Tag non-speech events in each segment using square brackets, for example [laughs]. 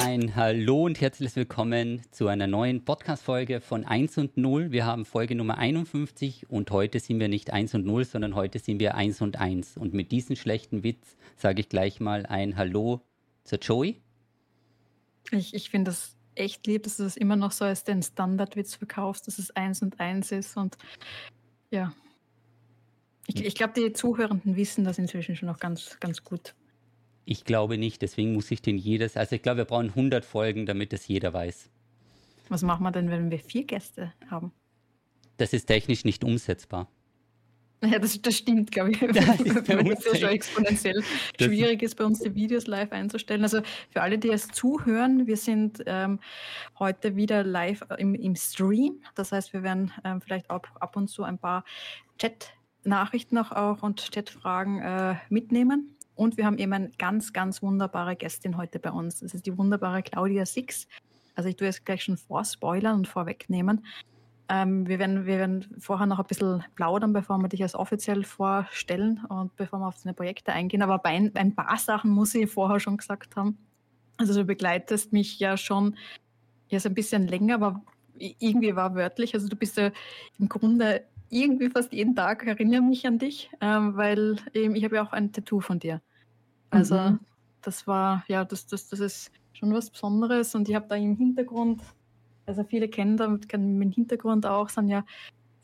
Ein Hallo und herzlich willkommen zu einer neuen Podcast-Folge von 1 und 0. Wir haben Folge Nummer 51 und heute sind wir nicht 1 und 0, sondern heute sind wir 1 und 1. Und mit diesem schlechten Witz sage ich gleich mal ein Hallo zur Joey. Ich, ich finde das echt lieb, dass du das immer noch so als den Standardwitz verkaufst, dass es 1 und 1 ist. Und ja, ich, ich glaube, die Zuhörenden wissen das inzwischen schon noch ganz, ganz gut. Ich glaube nicht, deswegen muss ich den jedes, also ich glaube, wir brauchen 100 Folgen, damit es jeder weiß. Was machen wir denn, wenn wir vier Gäste haben? Das ist technisch nicht umsetzbar. Ja, das, das stimmt, glaube ich. [laughs] Das ist ja schon exponentiell das schwierig ist, bei uns die Videos live einzustellen. Also für alle, die es zuhören, wir sind ähm, heute wieder live im, im, Stream. Das heißt, wir werden ähm, vielleicht ab, ab und zu ein paar Chat-Nachrichten auch, auch und Chat-Fragen äh, mitnehmen. Und wir haben eben eine ganz, ganz wunderbare Gästin heute bei uns. Das ist die wunderbare Claudia Six. Also ich tue jetzt gleich schon vorspoilern und vorwegnehmen. Ähm, wir, werden, wir werden vorher noch ein bisschen plaudern, bevor wir dich als offiziell vorstellen und bevor wir auf deine Projekte eingehen. Aber bei ein, ein paar Sachen muss ich vorher schon gesagt haben. Also du begleitest mich ja schon jetzt ein bisschen länger, aber irgendwie war wörtlich. Also du bist ja im Grunde irgendwie fast jeden Tag erinnere mich an dich, ähm, weil eben, ich habe ja auch ein Tattoo von dir. Also mhm. das war, ja, das, das, das ist schon was Besonderes und ich habe da im Hintergrund, also viele kennen da kennen im Hintergrund auch, sind ja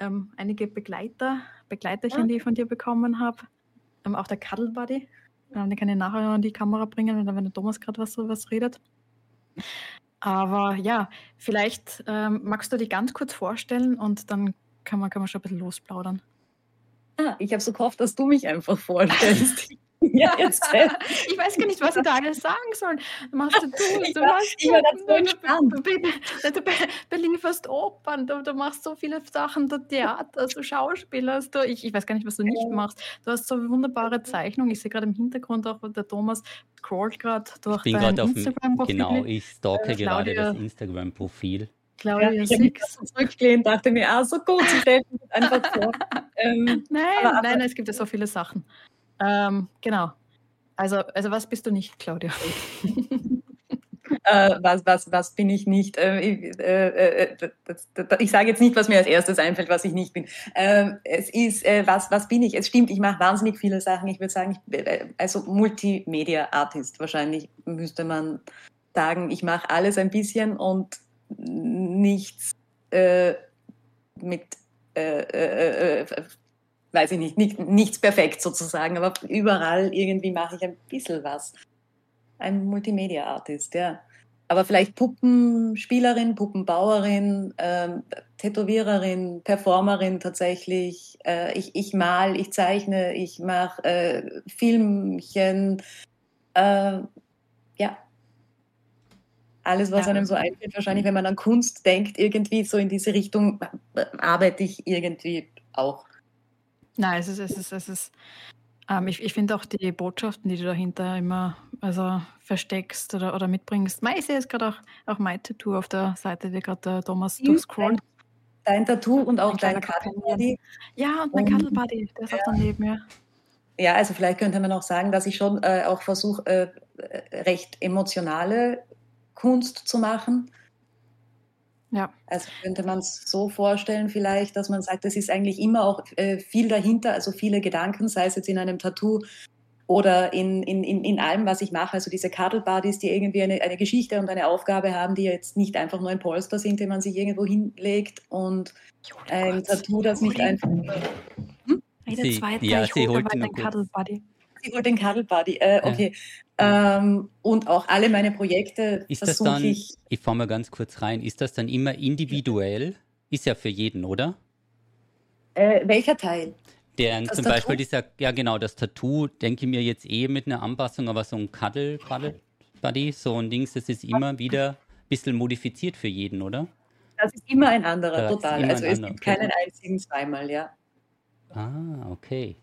ähm, einige Begleiter, Begleiterchen, ja. die ich von dir bekommen habe. Ähm, auch der Cuddle Buddy, ähm, den kann ich nachher an die Kamera bringen, wenn der Thomas gerade was, was redet. Aber ja, vielleicht ähm, magst du dich ganz kurz vorstellen und dann kann man, kann man schon ein bisschen losplaudern. Ah, ich habe so gehofft, dass du mich einfach vorstellst. [laughs] [laughs] ja, jetzt. [laughs] ich weiß gar nicht, was ich da alles sagen soll. Machst du, du, ganz so gespannt. Du, du, belieferst Opern, du, du, machst so viele Sachen, du Theater, du schauspielerst, du, ich, ich weiß gar nicht, was du nicht machst. Du hast so wunderbare Zeichnungen. Ich sehe gerade im Hintergrund auch, der Thomas scrollt gerade durch ich bin dein Instagram-Profil. Genau, ich stalke äh, gerade das Instagram-Profil. Claudia ja, ich mich zurückgelehnt, dachte mir, ah, so gut, ich stelle mir einfach vor. [laughs] Ähm, nein, aber, nein, es gibt ja so viele Sachen. Ähm, genau. Also, also was bist du nicht, Claudia? [laughs] äh, was, was, was bin ich nicht? Äh, ich, äh, äh das, das, ich sage jetzt nicht, was mir als erstes einfällt, was ich nicht bin. Ähm, es ist, äh, was, was bin ich? Es stimmt, ich mache wahnsinnig viele Sachen. Ich würde sagen, ich, äh, also Multimedia-Artist wahrscheinlich müsste man sagen. Ich mache alles ein bisschen und nichts mit weiß ich nicht, nicht, nichts perfekt sozusagen, aber überall irgendwie mache ich ein bisschen was. Ein Multimedia-Artist, ja. Aber vielleicht Puppenspielerin, Puppenbauerin, äh, Tätowiererin, Performerin tatsächlich. Äh, ich, ich mal, ich zeichne, ich mache äh, Filmchen. Äh, ja. Alles, was ja. einem so einfällt, wahrscheinlich, wenn man an Kunst denkt, irgendwie so in diese Richtung äh, arbeite ich irgendwie auch. Nein, es ist, es ist, es ist ähm, ich, ich finde auch die Botschaften, die du dahinter immer also versteckst oder, oder mitbringst. Mei, ich sehe jetzt gerade auch, auch mein Tattoo auf der Seite, die gerade der Thomas durchscrollt. Dein Tattoo und auch dein Cuddle. Ja, und mein Cuddle Buddy, der ist ja. auch daneben, ja. Ja, also vielleicht könnte man auch sagen, dass ich schon äh, auch versuche, äh, recht emotionale Kunst zu machen. Ja. Also könnte man es so vorstellen vielleicht, dass man sagt, es ist eigentlich immer auch äh, viel dahinter, also viele Gedanken, sei es jetzt in einem Tattoo oder in, in, in, in allem, was ich mache. Also diese Cuddle Buddies, die irgendwie eine, eine Geschichte und eine Aufgabe haben, die jetzt nicht einfach nur ein Polster sind, den man sich irgendwo hinlegt und ein Tattoo, das nicht einfach... Hm? Sie, zweite, ja, ich hole den Cuddle Buddy. Sie holt den Cuddle Buddy, äh, okay. Ähm, und auch alle meine Projekte ist das dann, ich. Ich fahre mal ganz kurz rein. Ist das dann immer individuell? Ist ja für jeden, oder? Äh, welcher Teil? Der das zum Tattoo? Beispiel dieser, ja genau, das Tattoo, denke ich mir jetzt eh mit einer Anpassung, aber so ein Cuddle, Cuddle Buddy, so ein Dings, das ist immer wieder ein bisschen modifiziert für jeden, oder? Das ist immer ein anderer, das total. Also es gibt keinen einzigen zweimal, ja. Ah, okay.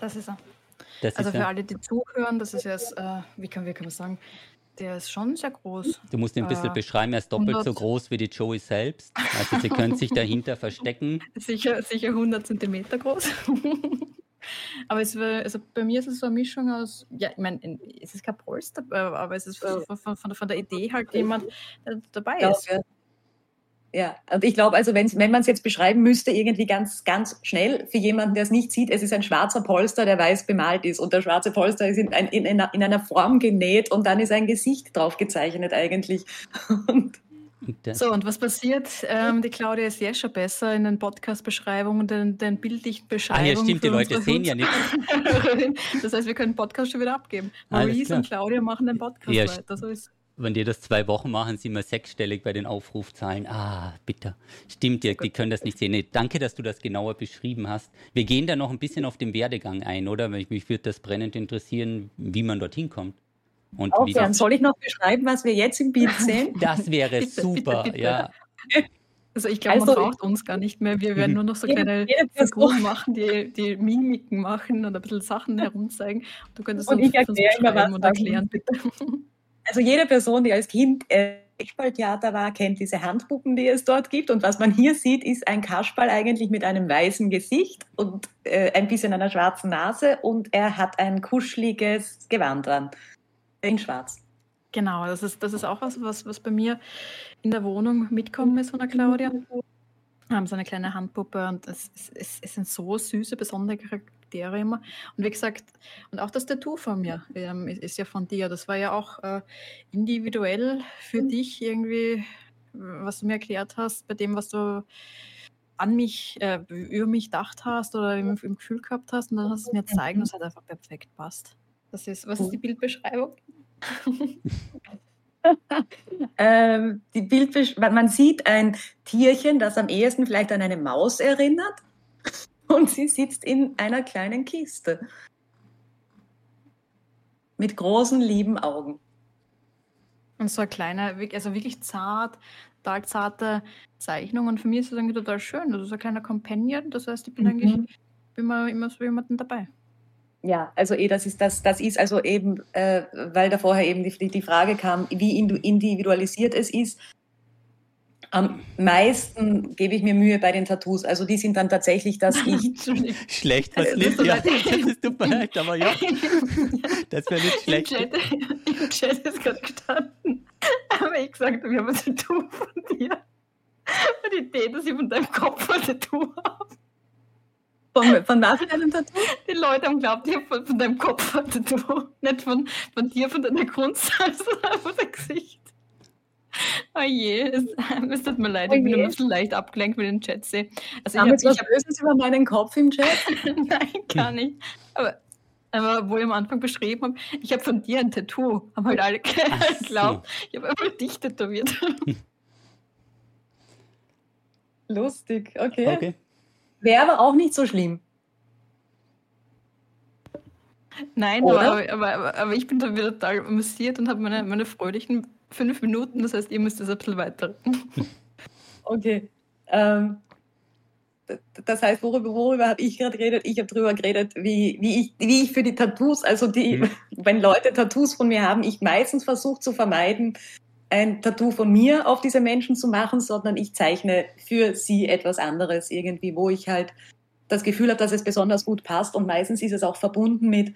Das ist er. Das also für ja, alle, die zuhören, das ist jetzt, äh, wie, kann, wie kann man sagen, der ist schon sehr groß. Du musst ihn ein bisschen äh, beschreiben, er ist doppelt 100. so groß wie die Joey selbst. Also sie können sich dahinter verstecken. [laughs] Sicher, sicher 100 Zentimeter groß. [laughs] Aber es war, also bei mir ist es so eine Mischung aus, ja, ich meine, es ist kein Polster, aber es ist von, von, von der Idee halt jemand, der dabei ist. Ja. Ja, und ich glaube, also wenn, wenn man es jetzt beschreiben müsste, irgendwie ganz, ganz schnell für jemanden, der es nicht sieht, es ist ein schwarzer Polster, der weiß bemalt ist. Und der schwarze Polster ist in, ein, in, einer, in einer Form genäht und dann ist ein Gesicht drauf gezeichnet eigentlich. [laughs] Und so, und was passiert? Ähm, die Claudia ist ja schon besser in den Podcast-Beschreibungen, den, den bildlichen Beschreibungen. Ah, ja, stimmt, die Leute sehen ja nichts. das heißt, wir können den Podcast schon wieder abgeben. Maurice und Claudia machen den Podcast ja, weiter. So ist wenn die das zwei Wochen machen, sind wir sechsstellig bei den Aufrufzahlen. Ah, bitte. Stimmt, Dirk, die können das nicht sehen. Nee, danke, dass du das genauer beschrieben hast. Wir gehen da noch ein bisschen auf den Werdegang ein, oder? Mich, mich würde das brennend interessieren, wie man dorthin kommt. Und Auch wie Soll ich noch beschreiben, was wir jetzt im Bild [laughs] sehen? Das wäre bitte, super, bitte, bitte. ja. [laughs] Also ich glaube, also, man braucht uns gar nicht mehr. Wir werden mhm. nur noch so kleine Figuren machen, die, die Mimiken machen und ein bisschen Sachen [laughs] herumzeigen. Du könntest und uns, ich erkläre uns beschreiben und erklären, bitte. Also jede Person, die als Kind äh, Kasperltheater war, kennt diese Handpuppen, die es dort gibt. Und was man hier sieht, ist ein Kasperl eigentlich mit einem weißen Gesicht und äh, ein bisschen einer schwarzen Nase und er hat ein kuscheliges Gewand dran. In schwarz. Genau, das ist, das ist auch was, was, was bei mir in der Wohnung mitkommen ist von der Claudia. Wir haben so eine kleine Handpuppe und es, es, es sind so süße, besondere Charaktere immer. Und wie gesagt, und auch das Tattoo von mir ähm, ist, ist, ja von dir. Das war ja auch äh, individuell für mhm. dich irgendwie, was du mir erklärt hast, bei dem, was du an mich, äh, über mich gedacht hast oder im, im, Gefühl gehabt hast. Und dann hast du es mir zeigen es hat einfach perfekt passt. Das ist, was ist die Bildbeschreibung? [laughs] ähm, die Bildbesch man sieht ein Tierchen, das am ehesten vielleicht an eine Maus erinnert und sie sitzt in einer kleinen Kiste mit großen, lieben Augen. Und so eine kleine, also wirklich zart, total zarte Zeichnung. Und für mich ist das irgendwie total schön. Das ist ein kleiner Companion. Das heißt, ich bin mhm. eigentlich immer, immer so jemanden dabei. Ja, also eh, das ist das, das ist also eben, äh, weil da vorher eben die, die Frage kam, wie individualisiert es ist, am meisten gebe ich mir Mühe bei den Tattoos. Also die sind dann tatsächlich, dass [laughs] ich. schlecht, was nicht, ja. Das tut mir leid, aber ja. Das wäre nicht schlecht. Im Chat, im Chat ist gerade gestanden. Aber ich gesagt, wir haben ein Tattoo von dir. Und die Idee, dass ich von deinem Kopf ein Tattoo habe. Von, von was für einem Tattoo? Die Leute haben geglaubt, ich habe von, von, deinem Kopf ein Tattoo. Nicht von, von dir, von deiner Kunst, sondern einfach dein Gesicht. Oh je, es, [laughs] es tut mir leid, oh ich bin ein bisschen leicht abgelenkt mit dem Chat. Also Haben ich habe was Böses über meinen Kopf im Chat? [laughs] Nein, gar nicht. Aber, aber wo ich am Anfang beschrieben habe, ich habe von dir ein Tattoo, haben halt alle geglaubt, ich habe einfach dich tätowiert. [laughs] Lustig, okay. okay. Wäre aber auch nicht so schlimm. Nein, aber, aber, aber, aber, ich bin da wieder total amüsiert und habe meine, meine fröhlichen fünf Minuten, das heißt, ihr müsst das ein bisschen weiter. [laughs] okay. Ähm, das heißt, worüber, worüber habe ich gerade geredet? Ich habe darüber geredet, wie, wie, ich, wie ich für die Tattoos, also die, mhm. [laughs] wenn Leute Tattoos von mir haben, ich meistens versuche zu vermeiden, ein Tattoo von mir auf diese Menschen zu machen, sondern ich zeichne für sie etwas anderes irgendwie, wo ich halt das Gefühl habe, dass es besonders gut passt und meistens ist es auch verbunden mit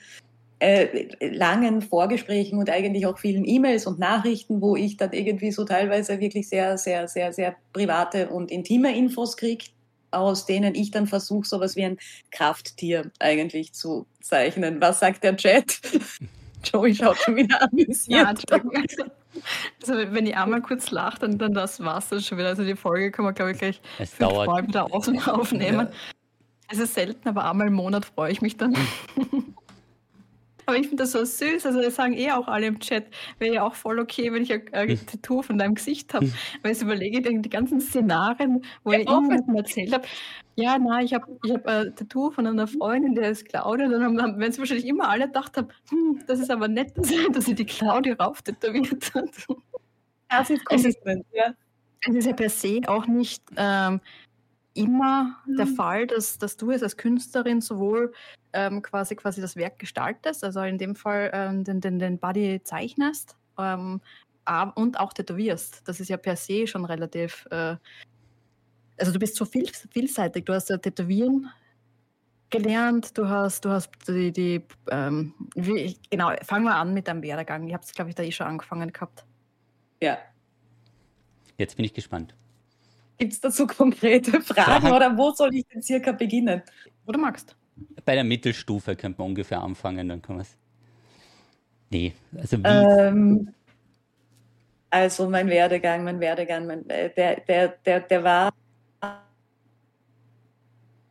äh, langen Vorgesprächen und eigentlich auch vielen E-Mails und Nachrichten, wo ich dann irgendwie so teilweise wirklich sehr, sehr, sehr, sehr private und intime Infos kriege, aus denen ich dann versuche, sowas wie ein Krafttier eigentlich zu zeichnen. Was sagt der Chat? [laughs] Joey schaut schon wieder amüsiert. Ja, also wenn ich einmal kurz lache, dann, dann das war's dann schon wieder. Also die Folge kann man, glaube ich, gleich es dauert. wieder aufnehmen. Ja. Es ist selten, aber einmal im Monat freue ich mich dann. [laughs] Aber ich finde das so süß. Also, das sagen eh auch alle im Chat. Wäre ja auch voll okay, wenn ich ein, ein hm. Tattoo von deinem Gesicht habe. Hm. Weil ich überlege, die ganzen Szenarien, wo ja, ich irgendjemandem erzählt habe, ja, na, ich habe ich hab ein Tattoo von einer Freundin, der ist Claudia. Dann haben, wenn sie wahrscheinlich immer alle gedacht haben, hm, das ist aber nett, [laughs] dass, sie die Claudia rauf tätowiert hat. Das ist konsequent, ja. Es ist ja per se auch nicht ähm, immer mhm. der Fall, dass, dass du es als Künstlerin sowohl ähm, quasi, quasi das Werk gestaltest, also in dem Fall ähm, den, den, den Body zeichnest ähm, und auch tätowierst. Das ist ja per se schon relativ, äh, also du bist so viel, vielseitig. Du hast ja Tätowieren, gelernt, du hast, du hast die, die ähm, wie, genau, fangen wir an mit deinem Werdegang. Ihr habt es, glaube ich, da eh schon angefangen gehabt. Ja. Jetzt bin ich gespannt. Gibt es dazu konkrete Fragen Frage. oder wo soll ich denn circa beginnen? Wo du magst. Bei der Mittelstufe könnte man ungefähr anfangen, dann kann man es. Nee, also wie. Ähm, also mein Werdegang, mein Werdegang, mein, äh, der, der, der, der war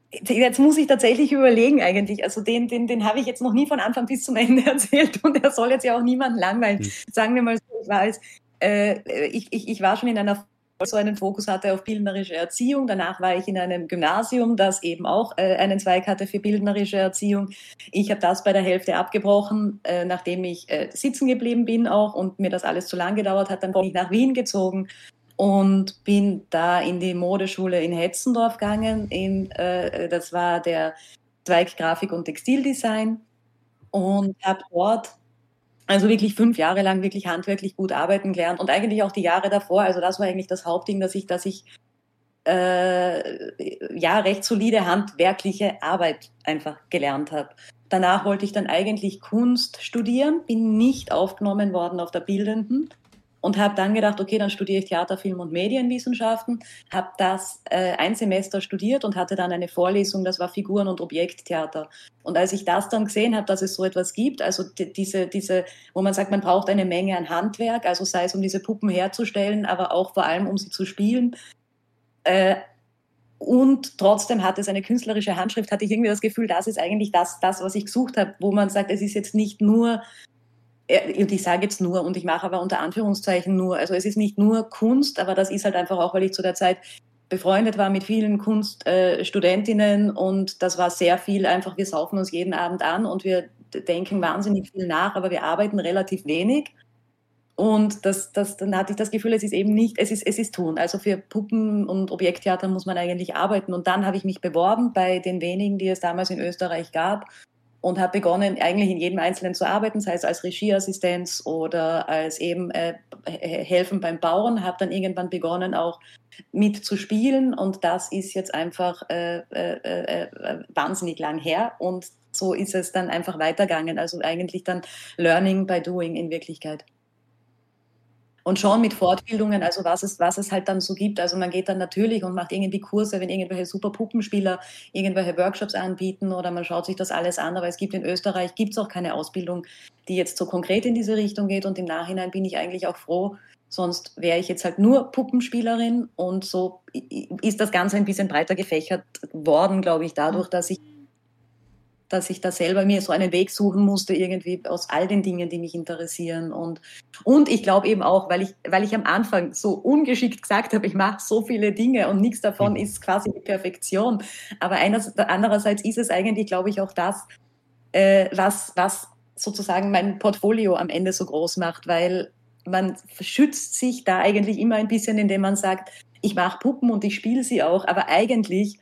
Jetzt muss ich tatsächlich überlegen eigentlich. Also den, den, den habe ich jetzt noch nie von Anfang bis zum Ende [laughs] erzählt und er soll jetzt ja auch niemanden langweilen. Hm. Sagen wir mal so, ich war, als, äh, ich, ich, ich war schon in einer so einen Fokus hatte auf bildnerische Erziehung. Danach war ich in einem Gymnasium, das eben auch äh, einen Zweig hatte für bildnerische Erziehung. Ich habe das bei der Hälfte abgebrochen, äh, nachdem ich äh, sitzen geblieben bin auch und mir das alles zu lang gedauert hat. Dann bin ich nach Wien gezogen und bin da in die Modeschule in Hetzendorf gegangen. In, äh, das war der Zweig Grafik und Textildesign und habe dort also wirklich fünf Jahre lang wirklich handwerklich gut arbeiten gelernt und eigentlich auch die Jahre davor. Also das war eigentlich das Hauptding, dass ich, dass ich äh, ja recht solide handwerkliche Arbeit einfach gelernt habe. Danach wollte ich dann eigentlich Kunst studieren, bin nicht aufgenommen worden auf der Bildenden, und habe dann gedacht, okay, dann studiere ich Theater, Film und Medienwissenschaften, habe das äh, ein Semester studiert und hatte dann eine Vorlesung, das war Figuren- und Objekttheater. Und als ich das dann gesehen habe, dass es so etwas gibt, also diese, diese, wo man sagt, man braucht eine Menge an Handwerk, also sei es um diese Puppen herzustellen, aber auch vor allem um sie zu spielen. Äh, und trotzdem hat es eine künstlerische Handschrift, hatte ich irgendwie das Gefühl, das ist eigentlich das, das was ich gesucht habe, wo man sagt, es ist jetzt nicht nur und ich sage jetzt nur, und ich mache aber unter Anführungszeichen nur, also es ist nicht nur Kunst, aber das ist halt einfach auch, weil ich zu der Zeit befreundet war mit vielen Kunststudentinnen äh, und das war sehr viel einfach, wir saufen uns jeden Abend an und wir denken wahnsinnig viel nach, aber wir arbeiten relativ wenig. Und das, das, dann hatte ich das Gefühl, es ist eben nicht, es ist, es ist tun. Also für Puppen- und Objekttheater muss man eigentlich arbeiten. Und dann habe ich mich beworben bei den wenigen, die es damals in Österreich gab und habe begonnen, eigentlich in jedem Einzelnen zu arbeiten, sei es als Regieassistenz oder als eben äh, helfen beim Bauen, habe dann irgendwann begonnen, auch mitzuspielen und das ist jetzt einfach äh, äh, äh, wahnsinnig lang her und so ist es dann einfach weitergegangen. Also eigentlich dann Learning by Doing in Wirklichkeit und schon mit Fortbildungen, also was es, was es halt dann so gibt. Also man geht dann natürlich und macht irgendwie Kurse, wenn irgendwelche super Puppenspieler irgendwelche Workshops anbieten oder man schaut sich das alles an. Aber es gibt in Österreich, gibt es auch keine Ausbildung, die jetzt so konkret in diese Richtung geht. Und im Nachhinein bin ich eigentlich auch froh, Sonst wäre ich jetzt halt nur Puppenspielerin und so ist das Ganze ein bisschen breiter gefächert worden, glaube ich, dadurch, dass ich dass ich da selber mir so einen Weg suchen musste, irgendwie aus all den Dingen, die mich interessieren. Und, und ich glaube eben auch, weil ich, weil ich am Anfang so ungeschickt gesagt habe, ich mache so viele Dinge und nichts davon mhm. ist quasi die Perfektion. Aber einerseits, andererseits ist es eigentlich, glaube ich, auch das, äh, was, was sozusagen mein Portfolio am Ende so groß macht, weil man schützt sich da eigentlich immer ein bisschen, indem man sagt, ich mache Puppen und ich spiele sie auch, aber eigentlich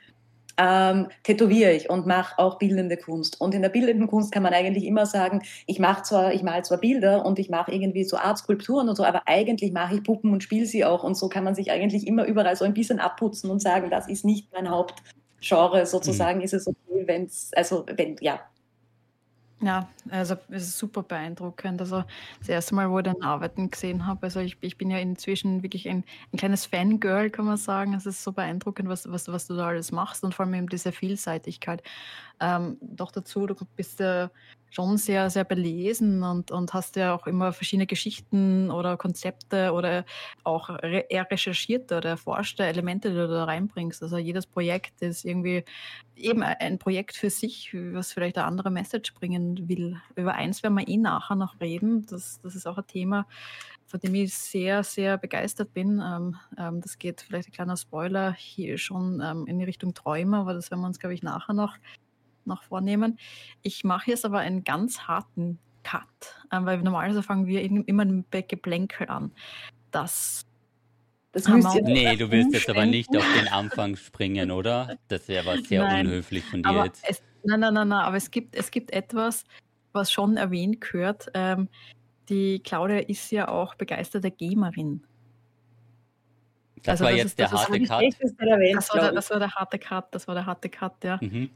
ähm, tätowiere ich und mache auch bildende Kunst. Und in der bildenden Kunst kann man eigentlich immer sagen, ich mache zwar, ich male zwar Bilder und ich mache irgendwie so Artskulpturen und so, aber eigentlich mache ich Puppen und spiele sie auch. Und so kann man sich eigentlich immer überall so ein bisschen abputzen und sagen, das ist nicht mein Hauptgenre sozusagen. Mhm. Ist es okay, wenn es, also wenn, ja, ja, also es ist super beeindruckend. Also das erste Mal, wo ich deine Arbeiten gesehen habe, also ich, ich bin ja inzwischen wirklich ein, ein kleines Fangirl, kann man sagen. Es ist so beeindruckend, was, was, was du da alles machst und vor allem eben diese Vielseitigkeit. Ähm, doch dazu, du bist ja schon sehr, sehr belesen und, und hast ja auch immer verschiedene Geschichten oder Konzepte oder auch re eher recherchierte oder erforschte Elemente, die du da reinbringst. Also jedes Projekt ist irgendwie eben ein Projekt für sich, was vielleicht eine andere Message bringen will. Über eins werden wir eh nachher noch reden. Das, das ist auch ein Thema, von dem ich sehr, sehr begeistert bin. Ähm, ähm, das geht vielleicht ein kleiner Spoiler hier schon ähm, in die Richtung Träume, aber das werden wir uns, glaube ich, nachher noch noch vornehmen. Ich mache jetzt aber einen ganz harten Cut, ähm, weil normalerweise fangen wir immer mit Geplänkel an. Das das müsst ihr nee, du willst jetzt aber nicht auf den Anfang springen, oder? Das wäre was sehr nein, unhöflich von dir jetzt. Es, nein, nein, nein, nein, aber es gibt, es gibt etwas, was schon erwähnt gehört. Ähm, die Claudia ist ja auch begeisterte Gamerin. Das also war das jetzt ist, der harte Cut. Das war, der, das war der harte Cut, das war der harte Cut, ja. Mhm.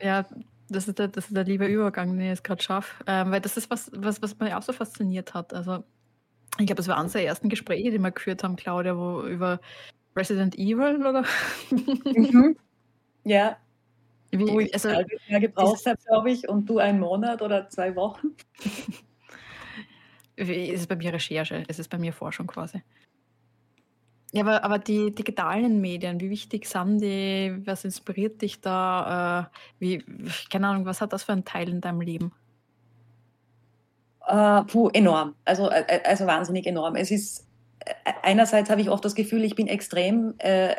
Ja, das ist der, das ist der liebe Übergang, den ich jetzt gerade schaffe. Ähm, weil das ist was, was, was mich auch so fasziniert hat. Also, ich glaube, das war eines der ersten Gespräche, die wir geführt haben, Claudia, wo über Resident Evil, oder? Mhm. Ja. Wie, wo ich also, Jahr gebraucht habe, glaube ich, und du einen Monat oder zwei Wochen. [laughs] es ist bei mir Recherche, es ist bei mir Forschung quasi. Ja, aber, aber die digitalen Medien, wie wichtig sind die? Was inspiriert dich da? Äh, wie, keine Ahnung, was hat das für einen Teil in deinem Leben? Uh, puh, enorm. Also, äh, äh, also wahnsinnig enorm. Es ist einerseits habe ich oft das Gefühl, ich bin extrem, äh,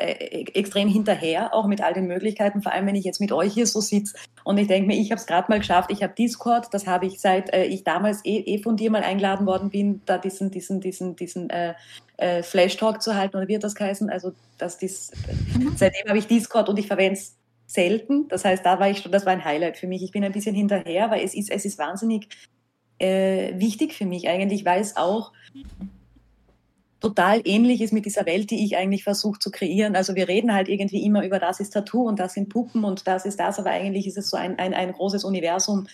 extrem hinterher, auch mit all den Möglichkeiten, vor allem wenn ich jetzt mit euch hier so sitze und ich denke mir, ich habe es gerade mal geschafft, ich habe Discord, das habe ich seit äh, ich damals eh, eh, von dir mal eingeladen worden bin, da diesen, diesen, diesen, diesen äh, äh, Flash-Talk zu halten, oder wird das heißen? Also das, dies, mhm. seitdem habe ich Discord und ich verwende es selten. Das heißt, da war ich schon, das war ein Highlight für mich. Ich bin ein bisschen hinterher, weil es ist, es ist wahnsinnig äh, wichtig für mich eigentlich, weil es auch total ähnlich ist mit dieser Welt, die ich eigentlich versuche zu kreieren. Also wir reden halt irgendwie immer über das ist Tattoo und das sind Puppen und das ist das, aber eigentlich ist es so ein, ein, ein großes Universum,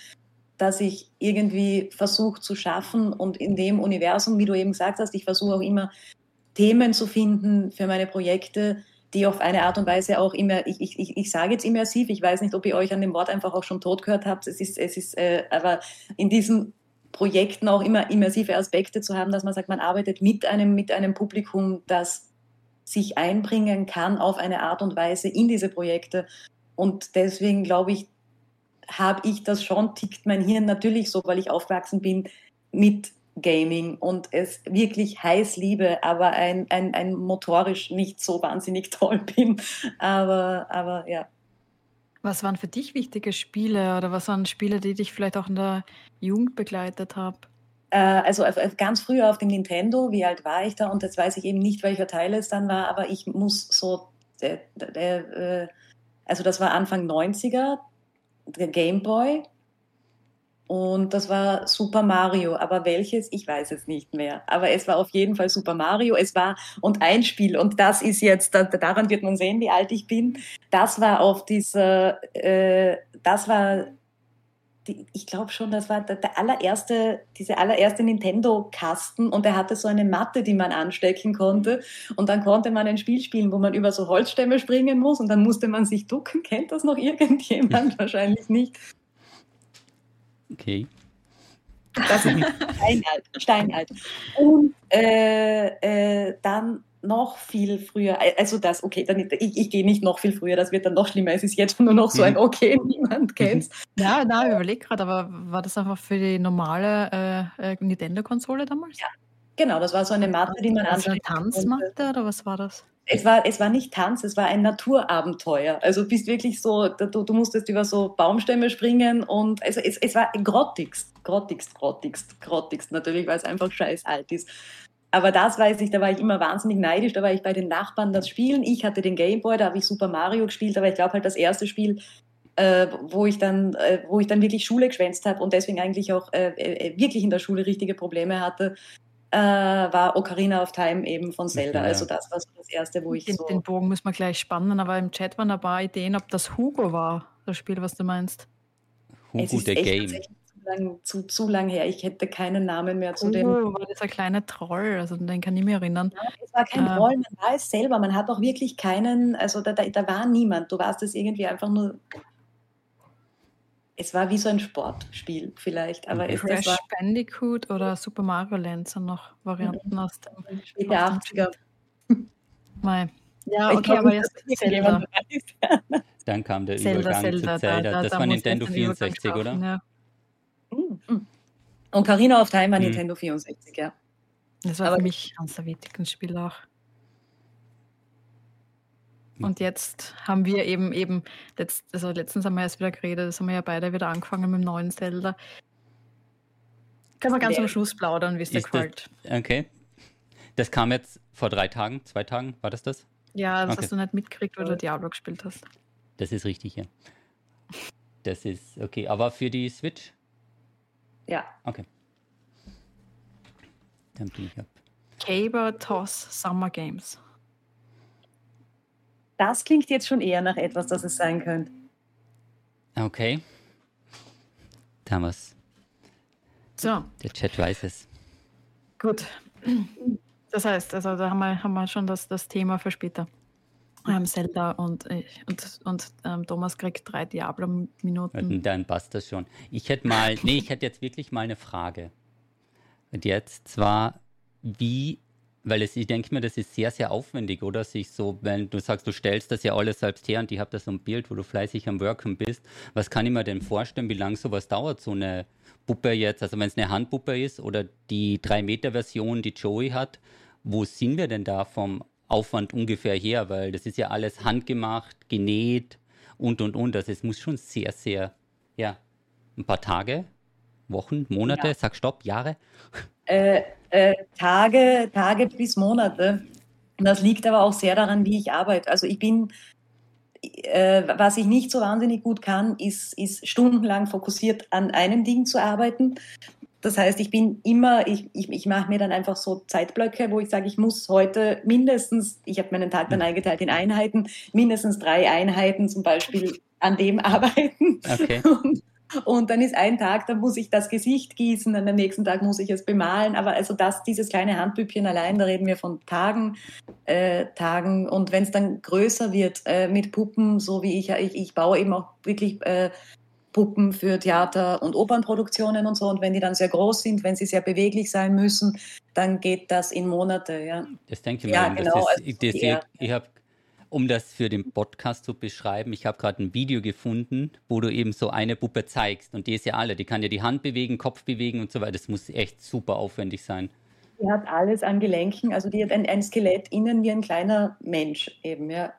das ich irgendwie versuche zu schaffen und in dem Universum, wie du eben gesagt hast, ich versuche auch immer Themen zu finden für meine Projekte, die auf eine Art und Weise auch immer, ich, ich, ich sage jetzt immersiv, ich weiß nicht, ob ihr euch an dem Wort einfach auch schon tot gehört habt, es ist, es ist, äh, aber in diesem Projekten auch immer immersive Aspekte zu haben, dass man sagt, man arbeitet mit einem, mit einem Publikum, das sich einbringen kann auf eine Art und Weise in diese Projekte. Und deswegen glaube ich, habe ich das schon, tickt mein Hirn natürlich so, weil ich aufgewachsen bin mit Gaming und es wirklich heiß liebe, aber ein, ein, ein motorisch nicht so wahnsinnig toll bin. Aber, aber ja. Was waren für dich wichtige Spiele oder was waren Spiele, die dich vielleicht auch in der Jugend begleitet haben? Äh, also ganz früher auf dem Nintendo, wie alt war ich da? Und jetzt weiß ich eben nicht, welcher Teil es dann war, aber ich muss so, äh, also das war Anfang 90er, der Game Boy und das war Super Mario. Aber welches? Ich weiß es nicht mehr. Aber es war auf jeden Fall Super Mario. Es war und ein Spiel. Und das ist jetzt, daran wird man sehen, wie alt ich bin. Das war auf dieser, äh, das war, die, ich glaube schon, das war der, der, allererste, diese allererste Nintendo-Kasten. Und er hatte so eine Matte, die man anstecken konnte. Und dann konnte man ein Spiel spielen, wo man über so Holzstämme springen muss. Und dann musste man sich ducken. [laughs] Kennt das noch irgendjemand? [laughs] Wahrscheinlich nicht. Okay. Das ist [laughs] steinalt. steinalt. Und äh, äh, dann noch viel früher, also das, okay, dann, ich, ich gehe nicht noch viel früher, das wird dann noch schlimmer. Es ist jetzt nur noch so ein mhm. Okay, niemand kennt Ja, na, ich überlege gerade, aber war das einfach für die normale äh, äh, Nintendo-Konsole damals? Ja, genau, das war so eine Matte, die man also eine Tanzmatte oder was war das? Es war, es war nicht Tanz, es war ein Naturabenteuer. Also du bist wirklich so, du, du musstest über so Baumstämme springen und also es, es war grottigst, grottigst, grottigst, grottigst natürlich, weil es einfach scheiß alt ist. Aber das weiß ich, da war ich immer wahnsinnig neidisch, da war ich bei den Nachbarn das Spielen. Ich hatte den Gameboy, da habe ich Super Mario gespielt, aber ich glaube halt das erste Spiel, äh, wo, ich dann, äh, wo ich dann wirklich Schule geschwänzt habe und deswegen eigentlich auch äh, äh wirklich in der Schule richtige Probleme hatte, äh, war Ocarina of Time eben von Zelda. Ja. Also das war so das erste, wo ich den, so... Den Bogen müssen wir gleich spannen, aber im Chat waren ein paar Ideen, ob das Hugo war, das Spiel, was du meinst. Hugo the Game. Zu lang, zu, zu lang her. Ich hätte keinen Namen mehr zu Hugo dem. war dieser kleine Troll, also den kann ich mir erinnern. Ja, es war kein äh, Troll, man war es selber. Man hat auch wirklich keinen, also da, da, da war niemand. Du warst es irgendwie einfach nur es war wie so ein Sportspiel vielleicht. Aber es, Crash war Bandicoot oder Super Mario Land sind noch Varianten mhm. aus dem Späte 80er. Mai. Ja, okay, glaub, aber [laughs] jetzt Zelda. [laughs] Dann kam der Zelda, Übergang Zelda, zu Zelda. Da, da, das da war Nintendo 64, oder? Ja. Mhm. Und Karina of Time war mhm. Nintendo 64, ja. Das war aber für mich eines der wichtigsten Spiele auch. Und jetzt haben wir eben eben, letzt, also letztens haben wir erst wieder geredet, das haben wir ja beide wieder angefangen mit dem neuen Zelda. Können wir ganz am Schluss plaudern, wie es dir gefällt. Okay. Das kam jetzt vor drei Tagen, zwei Tagen, war das das? Ja, das okay. hast du nicht mitgekriegt, weil du Diablo gespielt hast. Das ist richtig, ja. Das ist okay. Aber für die Switch? Ja. Okay. Dann bin ich ab. Caber Toss Summer Games. Das klingt jetzt schon eher nach etwas, das es sein könnte. Okay. Thomas. So. Der Chat weiß es. Gut. Das heißt, also da haben wir, haben wir schon das, das Thema für später. Ähm, Zelda und, und, und ähm, Thomas kriegt drei Diablo-Minuten. Dann passt das schon. Ich hätte mal, nee, ich hätte jetzt wirklich mal eine Frage. Und jetzt zwar, wie weil es, ich denke mir, das ist sehr, sehr aufwendig, oder? Sich so, wenn du sagst, du stellst das ja alles selbst her und ich habe da so ein Bild, wo du fleißig am Worken bist. Was kann ich mir denn vorstellen, wie lange sowas dauert, so eine Puppe jetzt? Also wenn es eine Handpuppe ist oder die 3-Meter-Version, die Joey hat, wo sind wir denn da vom Aufwand ungefähr her? Weil das ist ja alles handgemacht, genäht und, und, und. Also es muss schon sehr, sehr, ja, ein paar Tage, Wochen, Monate, ja. sag Stopp, Jahre. Äh, äh, Tage, Tage bis Monate. Das liegt aber auch sehr daran, wie ich arbeite. Also ich bin, äh, was ich nicht so wahnsinnig gut kann, ist, ist stundenlang fokussiert an einem Ding zu arbeiten. Das heißt, ich bin immer, ich, ich, ich mache mir dann einfach so Zeitblöcke, wo ich sage, ich muss heute mindestens, ich habe meinen Tag dann mhm. eingeteilt in Einheiten, mindestens drei Einheiten zum Beispiel an dem [laughs] arbeiten. Okay. Und, und dann ist ein Tag, da muss ich das Gesicht gießen, und am nächsten Tag muss ich es bemalen. Aber also das, dieses kleine Handbübchen allein, da reden wir von Tagen, äh, Tagen. Und wenn es dann größer wird äh, mit Puppen, so wie ich, ich, ich baue eben auch wirklich äh, Puppen für Theater- und Opernproduktionen und so. Und wenn die dann sehr groß sind, wenn sie sehr beweglich sein müssen, dann geht das in Monate. Ja, das denke ich mir. Ja, genau. Das ist, das, ich, ich habe um das für den Podcast zu beschreiben, ich habe gerade ein Video gefunden, wo du eben so eine Puppe zeigst. Und die ist ja alle, die kann ja die Hand bewegen, Kopf bewegen und so weiter. Das muss echt super aufwendig sein. Die hat alles an Gelenken, also die hat ein, ein Skelett innen wie ein kleiner Mensch eben, ja.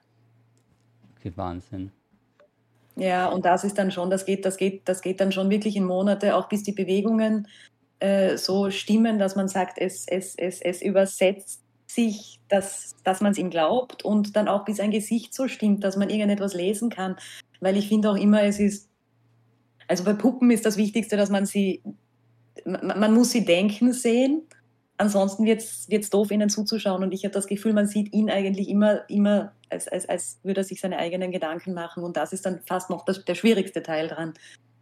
Okay, Wahnsinn. Ja, und das ist dann schon, das geht, das geht, das geht dann schon wirklich in Monate, auch bis die Bewegungen äh, so stimmen, dass man sagt, es, es, es, es übersetzt sich, dass, dass man es ihm glaubt und dann auch bis ein Gesicht so stimmt, dass man irgendetwas lesen kann. Weil ich finde auch immer, es ist, also bei Puppen ist das Wichtigste, dass man sie, man, man muss sie denken sehen. Ansonsten wird es doof, ihnen zuzuschauen. Und ich habe das Gefühl, man sieht ihn eigentlich immer, immer als, als, als würde er sich seine eigenen Gedanken machen. Und das ist dann fast noch das, der schwierigste Teil dran,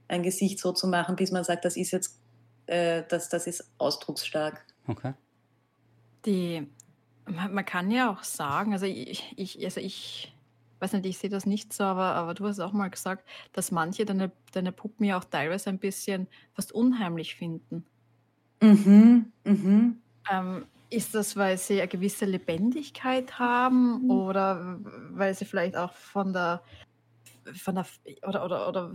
ein Gesicht so zu machen, bis man sagt, das ist jetzt, äh, das, das ist ausdrucksstark. Okay. Die man, kann ja auch sagen, also ich, ich, also ich weiß nicht, ich sehe das nicht so, aber, aber du hast auch mal gesagt, dass manche deine, deine Puppen ja auch teilweise ein bisschen fast unheimlich finden. Mhm, mhm. Ähm, ist das, weil sie eine gewisse Lebendigkeit haben mhm. oder weil sie vielleicht auch von der von der oder, oder, oder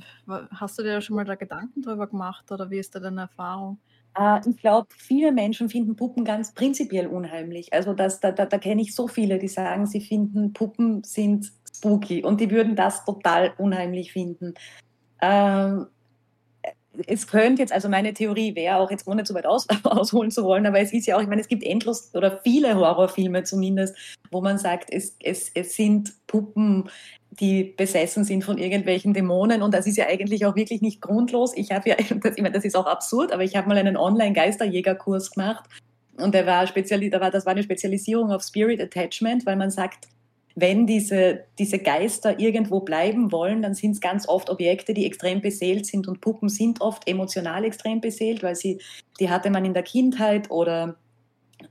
hast du dir schon mal da Gedanken drüber gemacht oder wie ist da deine Erfahrung? Äh, ich glaube, viele Menschen finden Puppen ganz prinzipiell unheimlich. Also das, da, da, da kenne ich so viele, die sagen, sie finden Puppen sind spooky und die würden das total unheimlich finden. Ähm, es könnte jetzt, also meine Theorie wäre auch jetzt ohne zu weit aus, [laughs] ausholen zu wollen, aber es ist ja auch, ich meine, es gibt endlos oder viele Horrorfilme zumindest, wo man sagt, es, es, es sind Puppen, die besessen sind von irgendwelchen Dämonen. Und das ist ja eigentlich auch wirklich nicht grundlos. Ich habe ja, [laughs] das, ich meine, das ist auch absurd, aber ich habe mal einen Online-Geisterjägerkurs gemacht. Und der war speziell, da war, das war eine Spezialisierung auf Spirit Attachment, weil man sagt, wenn diese, diese Geister irgendwo bleiben wollen, dann sind es ganz oft Objekte, die extrem beseelt sind. Und Puppen sind oft emotional extrem beseelt, weil sie, die hatte man in der Kindheit oder,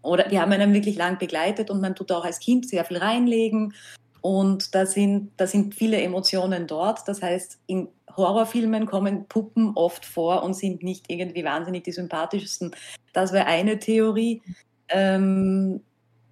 oder die haben einen wirklich lang begleitet und man tut auch als Kind sehr viel reinlegen und da sind, da sind viele Emotionen dort. Das heißt, in Horrorfilmen kommen Puppen oft vor und sind nicht irgendwie wahnsinnig die sympathischsten. Das wäre eine Theorie. Ähm,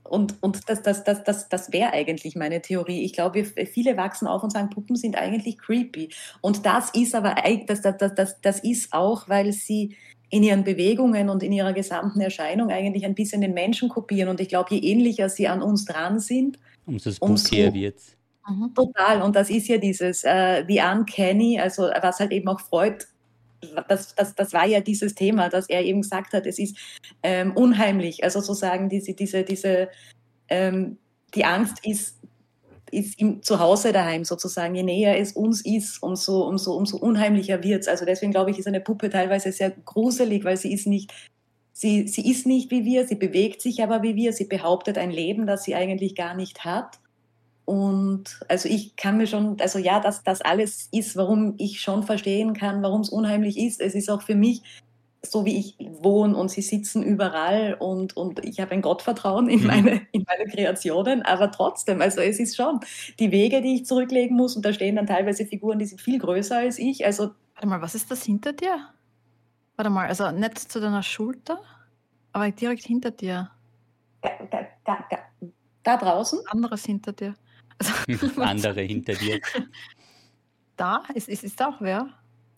und, und das, das, das, das, das wäre eigentlich meine Theorie. Ich glaube, viele wachsen auf und sagen, Puppen sind eigentlich creepy. Und das ist aber, das, das, das, das ist auch, weil sie in ihren Bewegungen und in ihrer gesamten Erscheinung eigentlich ein bisschen den Menschen kopieren. Und ich glaube, je ähnlicher sie an uns dran sind, Umso spookier wird mhm. Total. Und das ist ja dieses äh, The Uncanny, also was halt eben auch Freud, das, das, das war ja dieses Thema, dass er eben gesagt hat, es ist ähm, unheimlich. Also sozusagen diese, diese, diese, ähm, die Angst ist, ist im Zuhause daheim sozusagen. Je näher es uns ist, umso, umso, umso unheimlicher wird es. Also deswegen glaube ich, ist eine Puppe teilweise sehr gruselig, weil sie ist nicht Sie, sie ist nicht wie wir, sie bewegt sich aber wie wir, sie behauptet ein Leben, das sie eigentlich gar nicht hat. Und also ich kann mir schon, also ja, dass das alles ist, warum ich schon verstehen kann, warum es unheimlich ist. Es ist auch für mich so wie ich wohne und sie sitzen überall und, und ich habe ein Gottvertrauen in mhm. meine, in meine Kreationen, aber trotzdem, also es ist schon die Wege, die ich zurücklegen muss und da stehen dann teilweise Figuren, die sind viel größer als ich. Also Warte mal, was ist das hinter dir? Warte mal, also nicht zu deiner Schulter, aber direkt hinter dir. Da, da, da, da draußen? Anderes hinter dir. Also, [laughs] Andere hinter dir. [laughs] Da? Ist, ist, ist auch wer?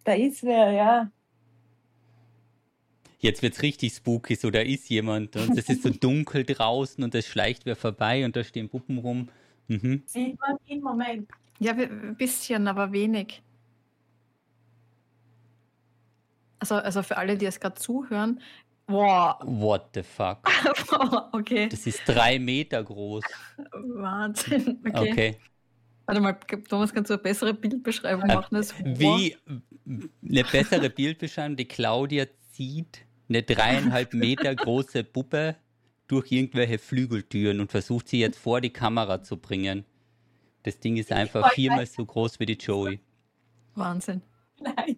Da ist wer, ja. Jetzt wird es richtig spooky, so da ist jemand und es ist so [laughs] dunkel draußen und es schleicht wer vorbei und da stehen Puppen rum. Mhm. Sieht man ihn? Moment. Ja, ein bisschen, aber wenig. Also, also für alle, die es gerade zuhören, wow. What the fuck? [laughs] okay. Das ist drei Meter groß. Wahnsinn. Okay. okay. Warte mal, Thomas, kannst du eine bessere Bildbeschreibung äh, machen? Als Wie eine bessere Bildbeschreibung? Die Claudia zieht eine dreieinhalb Meter große Puppe durch irgendwelche Flügeltüren und versucht sie jetzt vor die Kamera zu bringen. Das Ding ist einfach viermal so groß wie die Joey. Wahnsinn. Nein.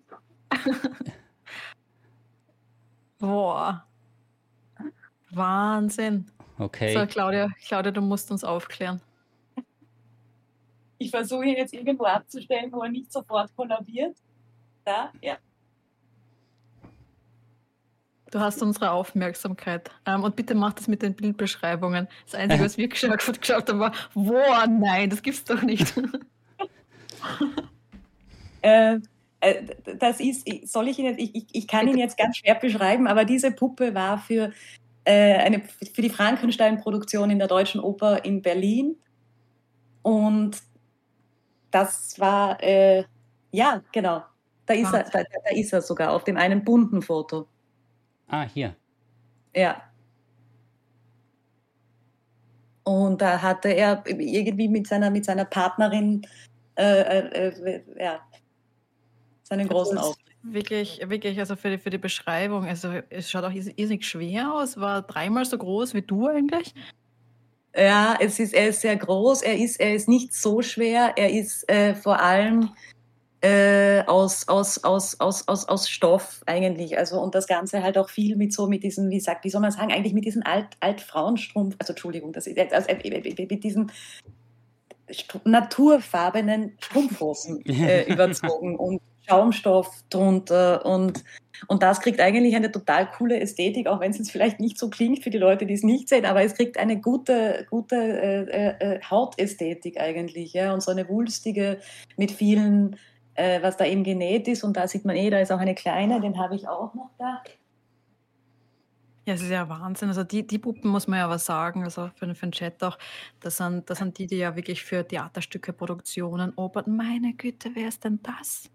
Boah. Wahnsinn. Okay. So, Claudia, Claudia, du musst uns aufklären. Ich versuche ihn jetzt irgendwo abzustellen, wo er nicht sofort kollabiert. Da, ja. Du hast unsere Aufmerksamkeit. Ähm, und bitte mach das mit den Bildbeschreibungen. Das Einzige, was wir geschaut, geschaut haben, war, boah, nein, das gibt's doch nicht. [laughs] äh, äh, das ist, soll ich Ihnen, ich, ich kann ihn jetzt ganz schwer beschreiben, aber diese Puppe war für, äh, eine, für die Frankenstein-Produktion in der Deutschen Oper in Berlin. Und das war, äh, ja, genau, da ist, er, da, da ist er sogar auf dem einen bunten Foto. Ah, hier. Ja. Und da hatte er irgendwie mit seiner, mit seiner Partnerin äh, äh, äh ja, seinen großen Auftritt. Wirklich, wirklich, also für die, für die Beschreibung, also es schaut auch irrsinnig schwer aus, war dreimal so groß wie du eigentlich. Ja, es ist, er ist sehr groß, er ist, er ist nicht so schwer, er ist äh, vor allem äh, aus, aus, aus, aus, aus, aus Stoff eigentlich. Also und das Ganze halt auch viel mit so mit diesen, wie sagt, wie soll man sagen, eigentlich mit diesen Alt, Altfrauenstrumpf, also Entschuldigung, das ist also, mit diesen naturfarbenen Strumpfhosen äh, [laughs] überzogen und Schaumstoff drunter und, und das kriegt eigentlich eine total coole Ästhetik, auch wenn es jetzt vielleicht nicht so klingt für die Leute, die es nicht sehen, aber es kriegt eine gute, gute äh, äh, Hautästhetik eigentlich, ja, und so eine wulstige mit vielen äh, was da eben genäht ist. Und da sieht man eh, da ist auch eine kleine, den habe ich auch noch da. Ja, es ist ja Wahnsinn. Also die, die Puppen muss man ja was sagen, also für, für den Chat auch, das sind, das sind die, die ja wirklich für Theaterstücke, Produktionen, Opern, meine Güte, wer ist denn das?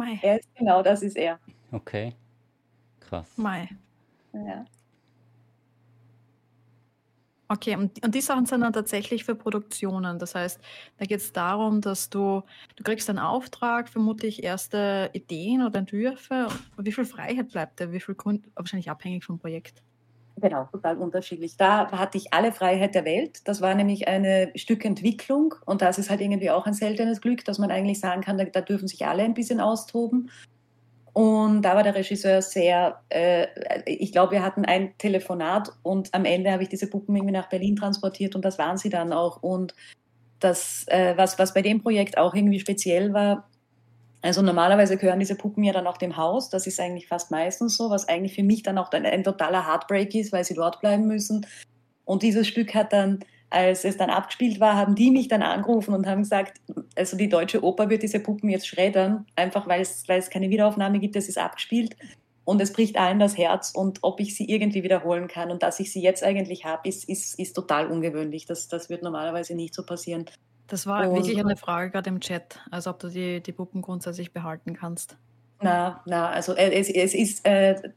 Mai. Er ist genau, das ist er. Okay, krass. Mai. Ja. Okay, und, und die Sachen sind dann tatsächlich für Produktionen. Das heißt, da geht es darum, dass du, du kriegst einen Auftrag, vermutlich erste Ideen oder Entwürfe. Wie viel Freiheit bleibt da? Wie viel Grund, wahrscheinlich abhängig vom Projekt. Genau, total unterschiedlich. Da hatte ich alle Freiheit der Welt. Das war nämlich eine Stückentwicklung und das ist halt irgendwie auch ein seltenes Glück, dass man eigentlich sagen kann, da, da dürfen sich alle ein bisschen austoben. Und da war der Regisseur sehr, äh, ich glaube, wir hatten ein Telefonat und am Ende habe ich diese Puppen irgendwie nach Berlin transportiert und das waren sie dann auch. Und das, äh, was, was bei dem Projekt auch irgendwie speziell war, also normalerweise gehören diese Puppen ja dann auch dem Haus, das ist eigentlich fast meistens so, was eigentlich für mich dann auch ein, ein totaler Heartbreak ist, weil sie dort bleiben müssen. Und dieses Stück hat dann als es dann abgespielt war, haben die mich dann angerufen und haben gesagt, also die Deutsche Oper wird diese Puppen jetzt schreddern, einfach weil es, weil es keine Wiederaufnahme gibt, es ist abgespielt und es bricht allen das Herz und ob ich sie irgendwie wiederholen kann und dass ich sie jetzt eigentlich habe, ist, ist, ist total ungewöhnlich. Das, das wird normalerweise nicht so passieren. Das war und, wirklich eine Frage gerade im Chat, also ob du die, die Puppen grundsätzlich behalten kannst. Na, na, also äh, es, es ist, äh,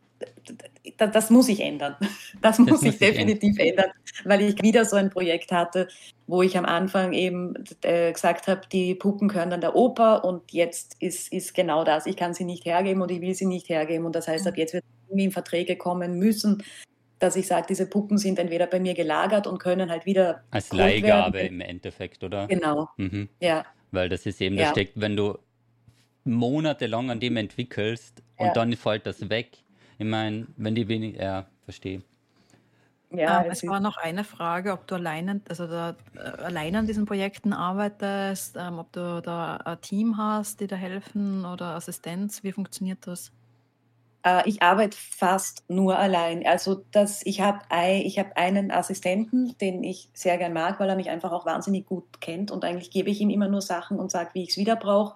das muss ich ändern. [laughs] Das muss, das muss ich definitiv ändern. ändern, weil ich wieder so ein Projekt hatte, wo ich am Anfang eben äh, gesagt habe, die Puppen gehören dann der Oper und jetzt ist, ist genau das. Ich kann sie nicht hergeben und ich will sie nicht hergeben und das heißt, ab jetzt wird irgendwie in Verträge kommen müssen, dass ich sage, diese Puppen sind entweder bei mir gelagert und können halt wieder. Als Leihgabe im Endeffekt, oder? Genau. Mhm. Ja. Weil das ist eben, ja. da steckt, wenn du monatelang an dem entwickelst und ja. dann fällt das weg. Ich meine, wenn die wenig, ja, verstehe. Ja, ähm, es war noch eine Frage, ob du allein, also da, äh, allein an diesen Projekten arbeitest, ähm, ob du da ein Team hast, die da helfen oder Assistenz. Wie funktioniert das? Äh, ich arbeite fast nur allein. Also das, ich habe ich hab einen Assistenten, den ich sehr gern mag, weil er mich einfach auch wahnsinnig gut kennt und eigentlich gebe ich ihm immer nur Sachen und sage, wie ich es wieder brauche.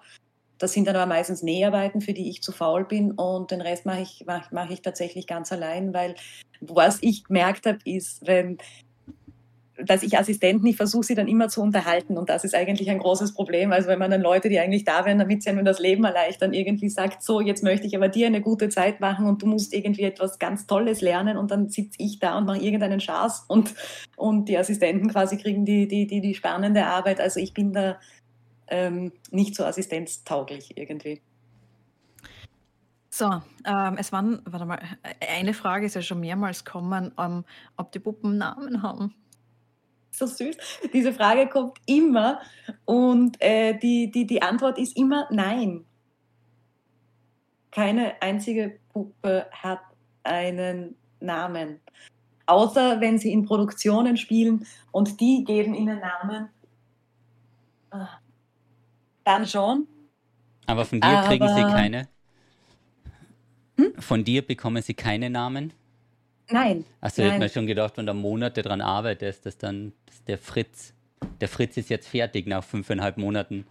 Das sind dann aber meistens Näharbeiten, für die ich zu faul bin und den Rest mache ich, mach, mach ich tatsächlich ganz allein, weil was ich gemerkt habe, ist, wenn dass ich Assistenten, ich versuche sie dann immer zu unterhalten und das ist eigentlich ein großes Problem. Also wenn man dann Leute, die eigentlich da wären, damit sie einem das Leben erleichtern, irgendwie sagt, so, jetzt möchte ich aber dir eine gute Zeit machen und du musst irgendwie etwas ganz Tolles lernen und dann sitze ich da und mache irgendeinen Schaß und, und die Assistenten quasi kriegen die, die, die, die spannende Arbeit. Also ich bin da ähm, nicht so assistenztauglich irgendwie. So, ähm, es waren, warte mal, eine Frage ist ja schon mehrmals gekommen, ähm, ob die Puppen Namen haben. So süß. Diese Frage kommt immer und äh, die, die, die Antwort ist immer nein. Keine einzige Puppe hat einen Namen. Außer wenn sie in Produktionen spielen und die geben ihnen Namen. Ah dann schon. Aber von dir Aber, kriegen sie keine? Hm? Von dir bekommen sie keine Namen? Nein. Achso, ich hätte mir schon gedacht, wenn du Monate daran arbeitest, dass dann der Fritz, der Fritz ist jetzt fertig nach fünfeinhalb Monaten.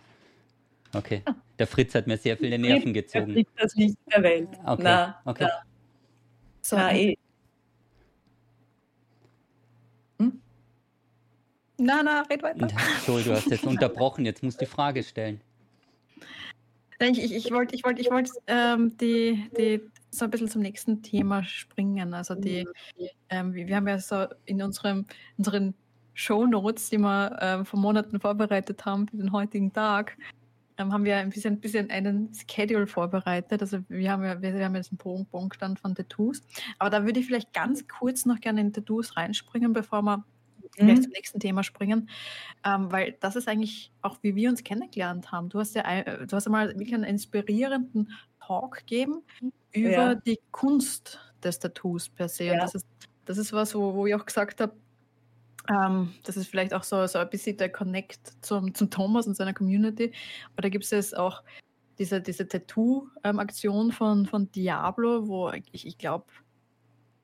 Okay. Der Fritz hat mir sehr viele Nerven gezogen. Der das Licht der Welt. Okay. Na, okay. Na. So, na, eh. Na, na, red weiter. Entschuldigung, du hast jetzt [laughs] unterbrochen, jetzt musst du die Frage stellen. Ich, ich, ich wollte ich wollt, ich wollt, ähm, die, die, so ein bisschen zum nächsten Thema springen. Also die, ähm, wir haben ja so in unserem, unseren Shownotes, die wir ähm, vor Monaten vorbereitet haben für den heutigen Tag, ähm, haben wir ein bisschen, ein bisschen einen Schedule vorbereitet. Also wir haben ja, wir, wir haben jetzt einen Bogenstand von Tattoos. Aber da würde ich vielleicht ganz kurz noch gerne in Tattoos reinspringen, bevor wir gleich mhm. zum nächsten Thema springen, ähm, weil das ist eigentlich auch, wie wir uns kennengelernt haben. Du hast ja du hast einmal wirklich einen inspirierenden Talk gegeben über ja. die Kunst des Tattoos per se. Ja. Und das ist, das ist was, wo, wo ich auch gesagt habe, ähm, das ist vielleicht auch so, so ein bisschen der Connect zum, zum Thomas und seiner Community. Aber da gibt es auch diese, diese Tattoo-Aktion ähm, von, von Diablo, wo ich, ich glaube,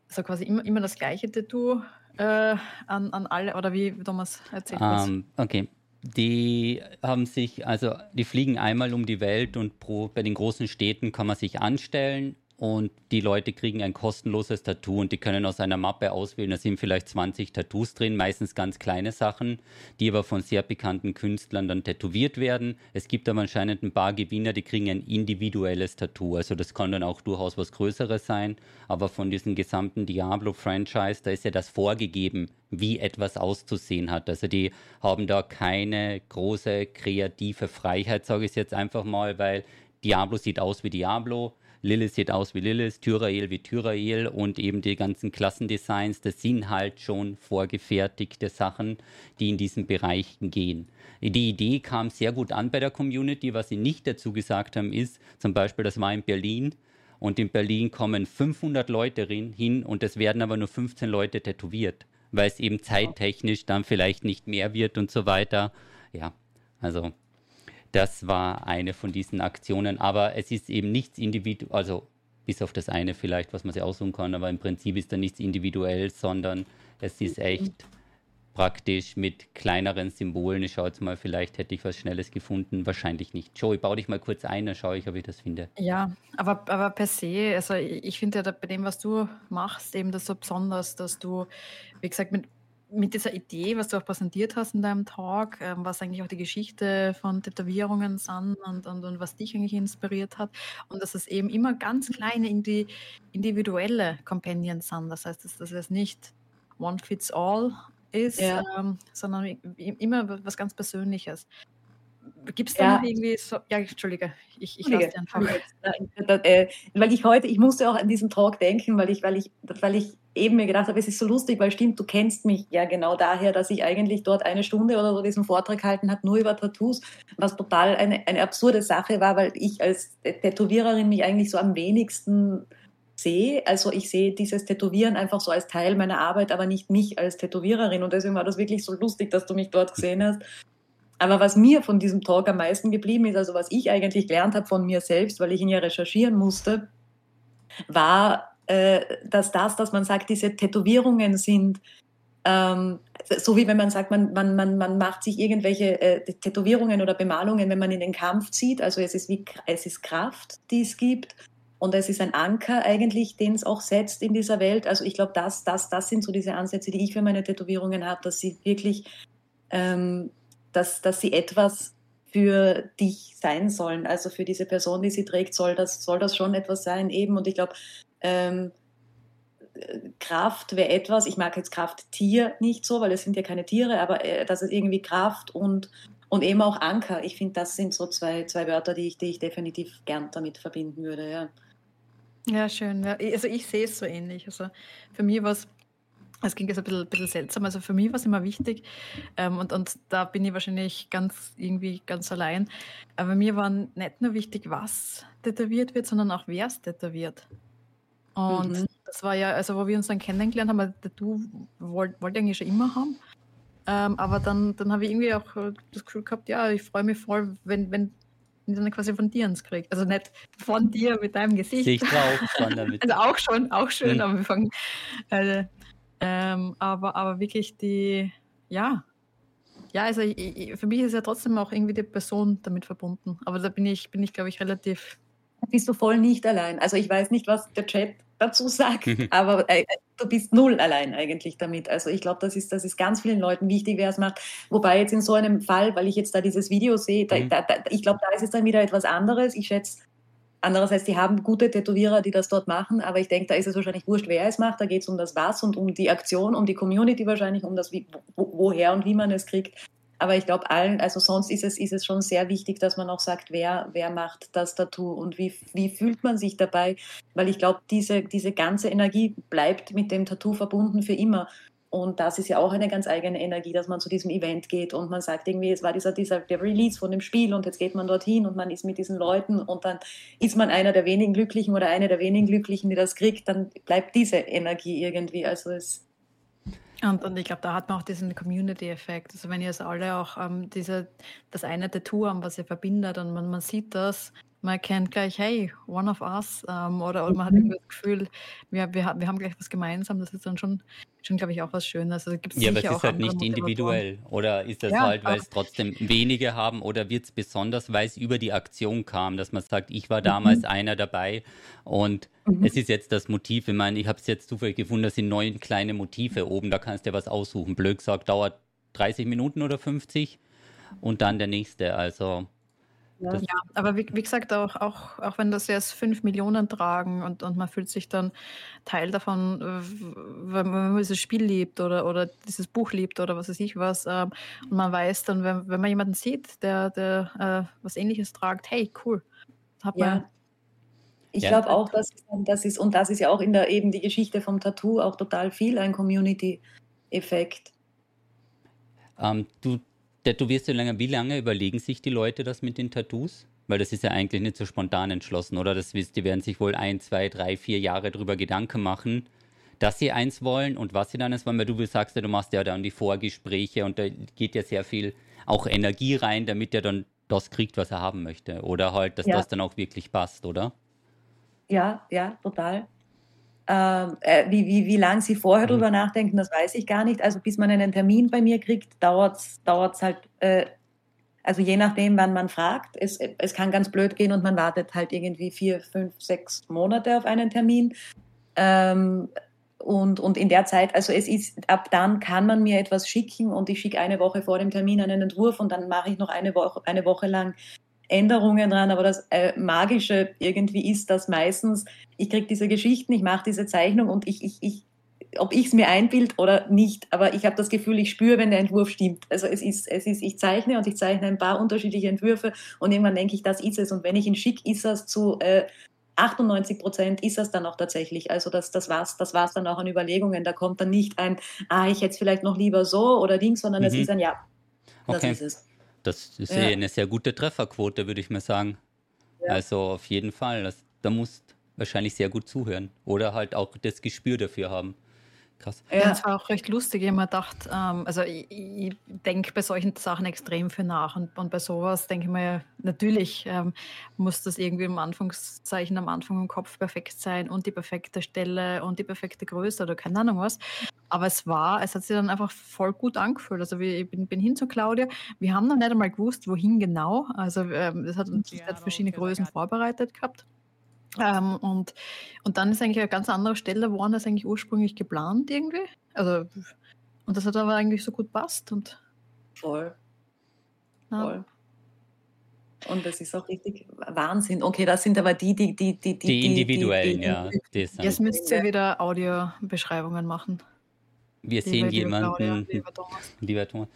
also quasi immer, immer das gleiche Tattoo äh, an, an alle, oder wie Thomas erzählt um, Okay. Die haben sich, also die fliegen einmal um die Welt und pro, bei den großen Städten kann man sich anstellen und die Leute kriegen ein kostenloses Tattoo und die können aus einer Mappe auswählen. Da sind vielleicht 20 Tattoos drin, meistens ganz kleine Sachen, die aber von sehr bekannten Künstlern dann tätowiert werden. Es gibt aber anscheinend ein paar Gewinner, die kriegen ein individuelles Tattoo. Also das kann dann auch durchaus was Größeres sein. Aber von diesem gesamten Diablo-Franchise, da ist ja das vorgegeben, wie etwas auszusehen hat. Also die haben da keine große kreative Freiheit, sage ich jetzt einfach mal, weil Diablo sieht aus wie Diablo Lilith sieht aus wie Lilith, Tyrael wie Tyrael und eben die ganzen Klassendesigns, das sind halt schon vorgefertigte Sachen, die in diesen Bereichen gehen. Die Idee kam sehr gut an bei der Community. Was sie nicht dazu gesagt haben, ist zum Beispiel, das war in Berlin und in Berlin kommen 500 Leute hin und es werden aber nur 15 Leute tätowiert, weil es eben zeittechnisch dann vielleicht nicht mehr wird und so weiter. Ja, also das war eine von diesen Aktionen, aber es ist eben nichts individuell, also bis auf das eine vielleicht, was man sich aussuchen kann, aber im Prinzip ist da nichts individuell, sondern es ist echt praktisch mit kleineren Symbolen. Ich schaue jetzt mal, vielleicht hätte ich was Schnelles gefunden. Wahrscheinlich nicht. Joey, baue dich mal kurz ein, dann schaue ich, ob ich das finde. Ja, aber, aber per se, also ich finde ja bei dem, was du machst, eben das so besonders, dass du, wie gesagt, mit mit dieser Idee, was du auch präsentiert hast in deinem Talk, ähm, was eigentlich auch die Geschichte von Tätowierungen sind und, und, und was dich eigentlich inspiriert hat. Und dass es eben immer ganz kleine indi individuelle Companions sind. Das heißt, dass, dass es nicht one fits all ist, ja. ähm, sondern immer was ganz Persönliches. Gibt es da ja. irgendwie so, ja, Entschuldige, ich, ich lasse dir einfach. Äh, weil ich heute, ich musste auch an diesen Talk denken, weil ich, weil ich, weil ich eben mir gedacht habe, es ist so lustig, weil stimmt, du kennst mich ja genau daher, dass ich eigentlich dort eine Stunde oder so diesen Vortrag gehalten habe, nur über Tattoos, was total eine, eine absurde Sache war, weil ich als Tätowiererin mich eigentlich so am wenigsten sehe. Also ich sehe dieses Tätowieren einfach so als Teil meiner Arbeit, aber nicht mich als Tätowiererin. Und deswegen war das wirklich so lustig, dass du mich dort gesehen hast. Aber was mir von diesem Talk am meisten geblieben ist, also was ich eigentlich gelernt habe von mir selbst, weil ich ihn ja recherchieren musste, war, dass das, dass man sagt, diese Tätowierungen sind, ähm, so wie wenn man sagt, man, man, man, man macht sich irgendwelche äh, Tätowierungen oder Bemalungen, wenn man in den Kampf zieht. Also es ist, wie, es ist Kraft, die es gibt. Und es ist ein Anker eigentlich, den es auch setzt in dieser Welt. Also ich glaube, das, das, das sind so diese Ansätze, die ich für meine Tätowierungen habe, dass sie wirklich, ähm, dass, dass sie etwas für dich sein sollen. Also für diese Person, die sie trägt, soll das, soll das schon etwas sein eben. Und ich glaube, ähm, Kraft wäre etwas, ich mag jetzt Krafttier nicht so, weil es sind ja keine Tiere, aber äh, das ist irgendwie Kraft und, und eben auch Anker. Ich finde, das sind so zwei, zwei Wörter, die ich, die ich definitiv gern damit verbinden würde. Ja, ja schön. Ja. Also ich sehe es so ähnlich. Also für mich war es es ging jetzt ein bisschen, bisschen seltsam. Also für mich war es immer wichtig ähm, und, und da bin ich wahrscheinlich ganz irgendwie ganz allein. Aber mir war nicht nur wichtig, was tätowiert wird, sondern auch wer es tätowiert. Und mhm. das war ja, also wo wir uns dann kennengelernt haben, du wollt, wollte eigentlich schon immer haben. Ähm, aber dann, dann habe ich irgendwie auch das Gefühl gehabt, ja, ich freue mich voll, wenn, wenn ich dann quasi von dir ins kriege. Also nicht von dir mit deinem Gesicht. Sicht auch schon damit. [laughs] Also auch schon, auch schön, mhm. aber wir fangen. Äh, ähm, aber, aber wirklich die, ja. Ja, also ich, ich, für mich ist ja trotzdem auch irgendwie die Person damit verbunden. Aber da bin ich, bin ich, glaube ich, relativ bist du voll nicht allein. Also ich weiß nicht, was der Chat dazu sagt, [laughs] aber äh, du bist null allein eigentlich damit. Also ich glaube, das ist, das ist ganz vielen Leuten wichtig, wer es macht. Wobei jetzt in so einem Fall, weil ich jetzt da dieses Video sehe, da, mhm. da, da, ich glaube, da ist es dann wieder etwas anderes. Ich schätze, andererseits, die haben gute Tätowierer, die das dort machen, aber ich denke, da ist es wahrscheinlich wurscht, wer es macht. Da geht es um das Was und um die Aktion, um die Community wahrscheinlich, um das, wie, wo, woher und wie man es kriegt. Aber ich glaube, allen, also sonst ist es, ist es schon sehr wichtig, dass man auch sagt, wer, wer macht das Tattoo und wie, wie fühlt man sich dabei. Weil ich glaube, diese, diese ganze Energie bleibt mit dem Tattoo verbunden für immer. Und das ist ja auch eine ganz eigene Energie, dass man zu diesem Event geht und man sagt irgendwie, es war dieser, dieser der Release von dem Spiel und jetzt geht man dorthin und man ist mit diesen Leuten und dann ist man einer der wenigen Glücklichen oder eine der wenigen Glücklichen, die das kriegt, dann bleibt diese Energie irgendwie. Also es und, und ich glaube, da hat man auch diesen Community-Effekt. Also wenn ihr es alle auch ähm, diese, das eine Tattoo haben, was ihr verbindet und man, man sieht das, man erkennt gleich, hey, one of us, ähm, oder, oder man hat mhm. das Gefühl, wir, wir, wir haben gleich was gemeinsam, das ist dann schon, schon glaube ich, auch was Schönes. Also gibt's ja, aber es ist halt nicht individuell, oder ist das ja, halt, weil es trotzdem wenige haben, oder wird es besonders, weil es über die Aktion kam, dass man sagt, ich war damals mhm. einer dabei und mhm. es ist jetzt das Motiv, ich meine, ich habe es jetzt zufällig gefunden, das sind neun kleine Motive oben, da kannst du ja was aussuchen. Blöd gesagt, dauert 30 Minuten oder 50 und dann der nächste, also ja, ja aber wie, wie, gesagt, auch, auch, auch wenn das jetzt fünf Millionen tragen und, und man fühlt sich dann Teil davon, wenn man dieses Spiel liebt oder, oder dieses Buch liebt oder was weiß ich was. Ähm, und man weiß dann, wenn, wenn man jemanden sieht, der, der äh, was ähnliches tragt, hey, cool. Hat ja. Ich ja. glaube auch, dass das ist, und das ist ja auch in der eben die Geschichte vom Tattoo auch total viel ein Community-Effekt. Ähm, du Tätowierst du länger? Wie lange überlegen sich die Leute das mit den Tattoos? Weil das ist ja eigentlich nicht so spontan entschlossen, oder? Das wisst, die werden sich wohl ein, zwei, drei, vier Jahre darüber Gedanken machen, dass sie eins wollen und was sie dann es wollen. Weil du sagst ja, du machst ja dann die Vorgespräche und da geht ja sehr viel auch Energie rein, damit er dann das kriegt, was er haben möchte. Oder halt, dass ja. das dann auch wirklich passt, oder? Ja, ja, total. Ähm, äh, wie, wie, wie lange sie vorher mhm. drüber nachdenken, das weiß ich gar nicht. Also bis man einen Termin bei mir kriegt, dauert es halt, äh, also je nachdem, wann man fragt. Es, es kann ganz blöd gehen und man wartet halt irgendwie vier, fünf, sechs Monate auf einen Termin. Ähm, und, und in der Zeit, also es ist, ab dann kann man mir etwas schicken und ich schicke eine Woche vor dem Termin einen Entwurf und dann mache ich noch eine Woche, eine Woche lang Änderungen dran, aber das äh, Magische irgendwie ist, dass meistens ich kriege diese Geschichten, ich mache diese Zeichnung und ich, ich, ich ob ich es mir einbild oder nicht, aber ich habe das Gefühl, ich spüre, wenn der Entwurf stimmt. Also es ist, es ist, ich zeichne und ich zeichne ein paar unterschiedliche Entwürfe und irgendwann denke ich, das ist es. Und wenn ich ihn schicke, ist das zu äh, 98 Prozent ist das dann auch tatsächlich. Also das, das war es das war's dann auch an Überlegungen. Da kommt dann nicht ein, ah, ich hätte es vielleicht noch lieber so oder Ding, sondern es mhm. ist ein Ja. Das okay. ist es. Das ist ja. eine sehr gute Trefferquote, würde ich mal sagen. Ja. Also auf jeden Fall. Das, da musst wahrscheinlich sehr gut zuhören oder halt auch das Gespür dafür haben. Krass. Ja, es war auch recht lustig. Ich habe mir gedacht, ähm, also ich, ich denke bei solchen Sachen extrem viel nach und, und bei sowas denke ich mir, natürlich ähm, muss das irgendwie im Anfangszeichen am Anfang im Kopf perfekt sein und die perfekte Stelle und die perfekte Größe oder keine Ahnung was. Aber es war, es hat sich dann einfach voll gut angefühlt. Also ich bin, bin hin zu Claudia. Wir haben noch nicht einmal gewusst, wohin genau. Also ähm, das hat uns ja, verschiedene Größen vorbereitet gehabt. Ähm, und, und dann ist eigentlich eine ganz andere Stelle geworden, als eigentlich ursprünglich geplant irgendwie. Also, und das hat aber eigentlich so gut passt. Und, Voll. Ja. Voll. Und das ist auch richtig Wahnsinn. Okay, das sind aber die, die, die, die, die, die individuellen, die, ja. Jetzt müsst ihr wieder Audiobeschreibungen machen. Wir sehen jemanden, lieber Thomas. Lieber Thomas.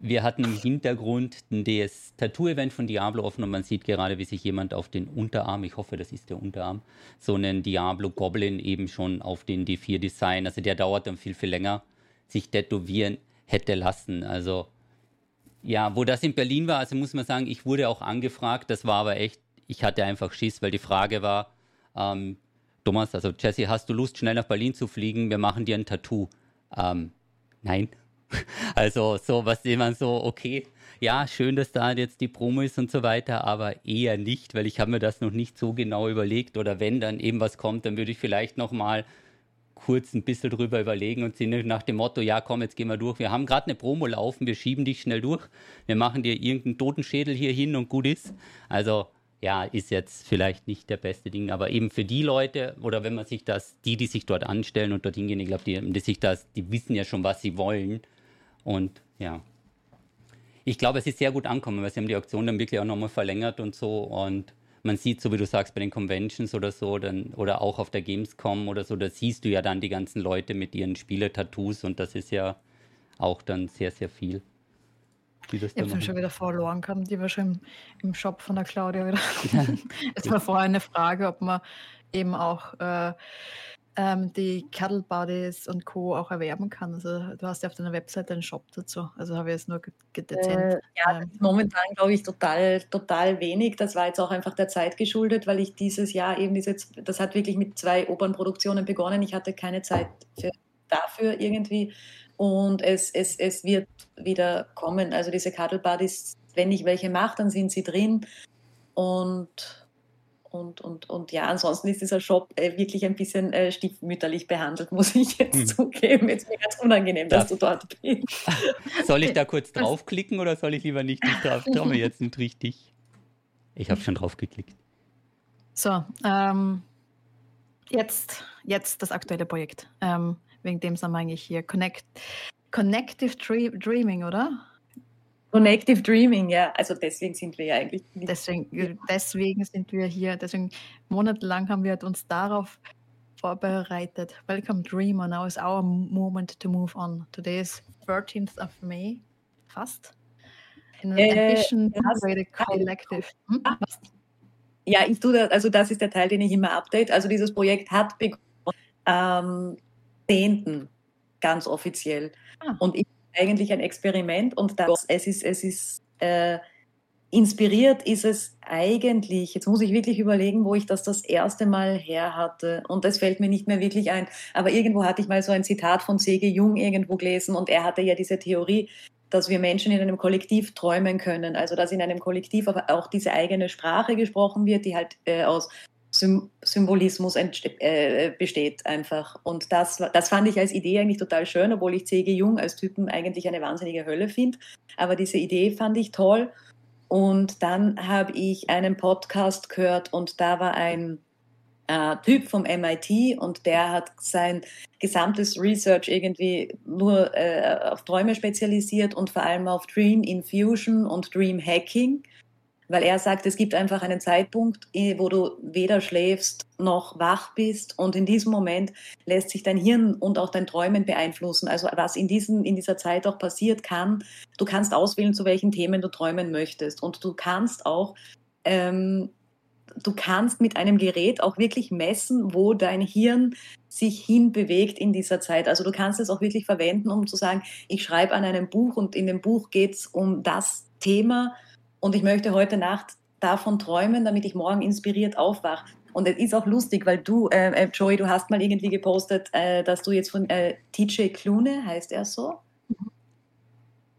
Wir hatten im Hintergrund das Tattoo-Event von Diablo offen und man sieht gerade, wie sich jemand auf den Unterarm, ich hoffe, das ist der Unterarm, so einen Diablo Goblin eben schon auf den D4 Design, also der dauert dann viel, viel länger, sich tätowieren hätte lassen. Also ja, wo das in Berlin war, also muss man sagen, ich wurde auch angefragt, das war aber echt, ich hatte einfach Schiss, weil die Frage war, ähm, Thomas, also Jesse, hast du Lust, schnell nach Berlin zu fliegen? Wir machen dir ein Tattoo. Ähm, nein. [laughs] Also so, was jemand so, okay, ja, schön, dass da jetzt die Promo ist und so weiter, aber eher nicht, weil ich habe mir das noch nicht so genau überlegt oder wenn dann eben was kommt, dann würde ich vielleicht noch mal kurz ein bisschen drüber überlegen und sind nach dem Motto, ja komm, jetzt gehen wir durch. Wir haben gerade eine Promo laufen, wir schieben dich schnell durch, wir machen dir irgendeinen Totenschädel hier hin und gut ist. Also ja, ist jetzt vielleicht nicht der beste Ding, aber eben für die Leute oder wenn man sich das, die, die sich dort anstellen und dorthin gehen, ich glaube, die, die sich das, die wissen ja schon, was sie wollen und ja, ich glaube, es ist sehr gut angekommen, weil sie haben die Auktion dann wirklich auch nochmal verlängert und so. Und man sieht, so wie du sagst, bei den Conventions oder so, dann, oder auch auf der Gamescom oder so, da siehst du ja dann die ganzen Leute mit ihren Spielertattoos und das ist ja auch dann sehr, sehr viel. ich habe schon wieder verloren gehabt, die war schon im, im, Shop von der Claudia wieder. [laughs] es war vorher eine Frage, ob man eben auch äh, ähm, die Cuddle Buddies und Co. auch erwerben kann. Also du hast ja auf deiner Webseite einen Shop dazu. Also habe ich es nur dezent. Äh, ja, ähm, momentan glaube ich total, total wenig. Das war jetzt auch einfach der Zeit geschuldet, weil ich dieses Jahr eben diese, das hat wirklich mit zwei Opernproduktionen begonnen. Ich hatte keine Zeit für, dafür irgendwie. Und es, es, es wird wieder kommen. Also diese Cuddle Buddies, wenn ich welche mache, dann sind sie drin. Und und, und, und ja, ansonsten ist dieser Shop äh, wirklich ein bisschen äh, stiefmütterlich behandelt, muss ich jetzt hm. zugeben. Jetzt ist mir ganz unangenehm, dass du dort bist. [laughs] Soll ich da kurz draufklicken oder soll ich lieber nicht, drauf? Traue mir jetzt nicht richtig. Ich habe schon draufgeklickt. So, ähm, jetzt, jetzt das aktuelle Projekt. Ähm, wegen dem sind wir eigentlich hier. Connect, Connective Dreaming, oder? Connective Dreaming, ja. Also deswegen sind wir ja eigentlich. Deswegen, deswegen sind wir hier. Deswegen monatelang haben wir uns darauf vorbereitet. Welcome Dreamer. Now is our moment to move on. Today is 13th of May. Fast. In an äh, addition to the collective. Hm? Ja, ich tue das, also das ist der Teil, den ich immer update. Also dieses Projekt hat begonnen am 10. ganz offiziell. Ah. Und ich eigentlich ein Experiment und das, es ist, es ist äh, inspiriert ist es eigentlich, jetzt muss ich wirklich überlegen, wo ich das das erste Mal her hatte und das fällt mir nicht mehr wirklich ein, aber irgendwo hatte ich mal so ein Zitat von C.G. Jung irgendwo gelesen und er hatte ja diese Theorie, dass wir Menschen in einem Kollektiv träumen können, also dass in einem Kollektiv auch diese eigene Sprache gesprochen wird, die halt äh, aus Symbolismus äh, besteht einfach. Und das, das fand ich als Idee eigentlich total schön, obwohl ich C.G. Jung als Typen eigentlich eine wahnsinnige Hölle finde. Aber diese Idee fand ich toll. Und dann habe ich einen Podcast gehört und da war ein äh, Typ vom MIT und der hat sein gesamtes Research irgendwie nur äh, auf Träume spezialisiert und vor allem auf Dream Infusion und Dream Hacking weil er sagt, es gibt einfach einen Zeitpunkt, eh, wo du weder schläfst noch wach bist und in diesem Moment lässt sich dein Hirn und auch dein Träumen beeinflussen. Also was in, diesem, in dieser Zeit auch passiert kann, du kannst auswählen, zu welchen Themen du träumen möchtest und du kannst auch ähm, du kannst mit einem Gerät auch wirklich messen, wo dein Hirn sich hinbewegt in dieser Zeit. Also du kannst es auch wirklich verwenden, um zu sagen, ich schreibe an einem Buch und in dem Buch geht es um das Thema und ich möchte heute Nacht davon träumen, damit ich morgen inspiriert aufwache. Und es ist auch lustig, weil du, äh, äh Joey, du hast mal irgendwie gepostet, äh, dass du jetzt von äh, TJ Klune, heißt er so?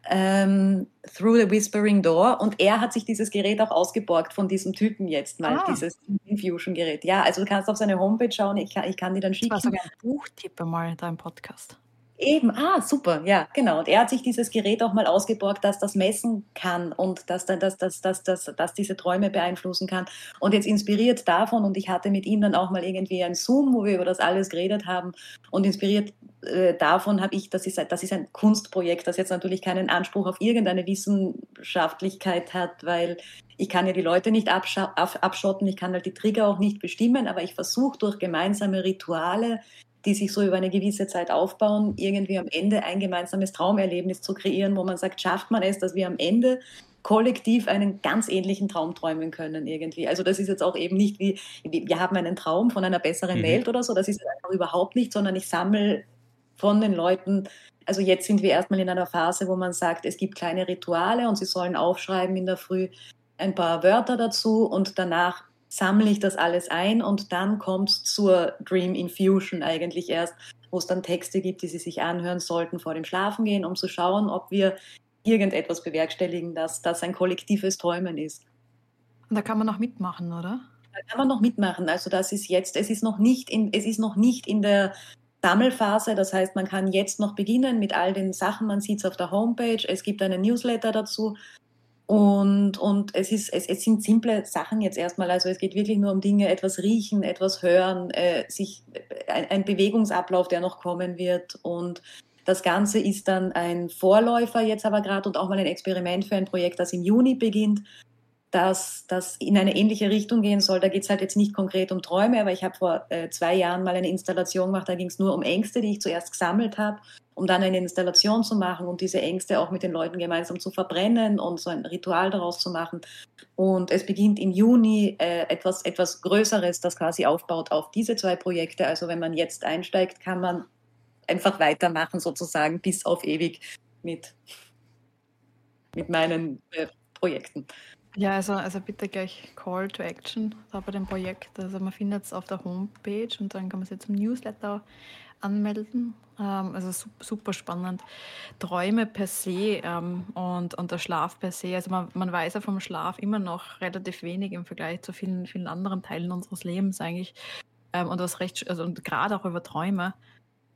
Ähm, Through the Whispering Door und er hat sich dieses Gerät auch ausgeborgt von diesem Typen jetzt mal, ah. dieses Infusion-Gerät. Ja, also du kannst auf seine Homepage schauen, ich kann, ich kann dir dann schicken. Das war sogar ein Buchtipp mal da im Podcast. Eben, ah, super, ja, genau. Und er hat sich dieses Gerät auch mal ausgeborgt, dass das messen kann und dass, dass, dass, dass, dass, dass diese Träume beeinflussen kann. Und jetzt inspiriert davon, und ich hatte mit ihm dann auch mal irgendwie ein Zoom, wo wir über das alles geredet haben, und inspiriert äh, davon habe ich, das ist, das ist ein Kunstprojekt, das jetzt natürlich keinen Anspruch auf irgendeine Wissenschaftlichkeit hat, weil ich kann ja die Leute nicht abschotten, ich kann halt die Trigger auch nicht bestimmen, aber ich versuche durch gemeinsame Rituale die sich so über eine gewisse Zeit aufbauen, irgendwie am Ende ein gemeinsames Traumerlebnis zu kreieren, wo man sagt, schafft man es, dass wir am Ende kollektiv einen ganz ähnlichen Traum träumen können irgendwie. Also das ist jetzt auch eben nicht wie, wir haben einen Traum von einer besseren mhm. Welt oder so, das ist einfach überhaupt nicht, sondern ich sammle von den Leuten, also jetzt sind wir erstmal in einer Phase, wo man sagt, es gibt kleine Rituale und sie sollen aufschreiben in der Früh ein paar Wörter dazu und danach sammle ich das alles ein und dann kommt es zur Dream Infusion eigentlich erst, wo es dann Texte gibt, die Sie sich anhören sollten vor dem Schlafengehen, um zu schauen, ob wir irgendetwas bewerkstelligen, dass das ein kollektives Träumen ist. Und da kann man noch mitmachen, oder? Da kann man noch mitmachen. Also das ist jetzt, es ist noch nicht in, es ist noch nicht in der Sammelphase. Das heißt, man kann jetzt noch beginnen mit all den Sachen. Man sieht es auf der Homepage. Es gibt einen Newsletter dazu. Und, und es, ist, es, es sind simple Sachen jetzt erstmal. Also es geht wirklich nur um Dinge, etwas riechen, etwas hören, äh, sich, ein, ein Bewegungsablauf, der noch kommen wird. Und das Ganze ist dann ein Vorläufer jetzt aber gerade und auch mal ein Experiment für ein Projekt, das im Juni beginnt, dass das in eine ähnliche Richtung gehen soll. Da geht es halt jetzt nicht konkret um Träume, aber ich habe vor äh, zwei Jahren mal eine Installation gemacht, da ging es nur um Ängste, die ich zuerst gesammelt habe um dann eine Installation zu machen und diese Ängste auch mit den Leuten gemeinsam zu verbrennen und so ein Ritual daraus zu machen. Und es beginnt im Juni äh, etwas, etwas Größeres, das quasi aufbaut auf diese zwei Projekte. Also wenn man jetzt einsteigt, kann man einfach weitermachen sozusagen bis auf ewig mit, mit meinen äh, Projekten. Ja, also, also bitte gleich Call to Action da bei dem Projekt. Also man findet es auf der Homepage und dann kann man sich zum Newsletter anmelden. Ähm, also super spannend. Träume per se ähm, und, und der Schlaf per se. Also man, man weiß ja vom Schlaf immer noch relativ wenig im Vergleich zu vielen, vielen anderen Teilen unseres Lebens eigentlich. Ähm, und das recht, also und gerade auch über Träume.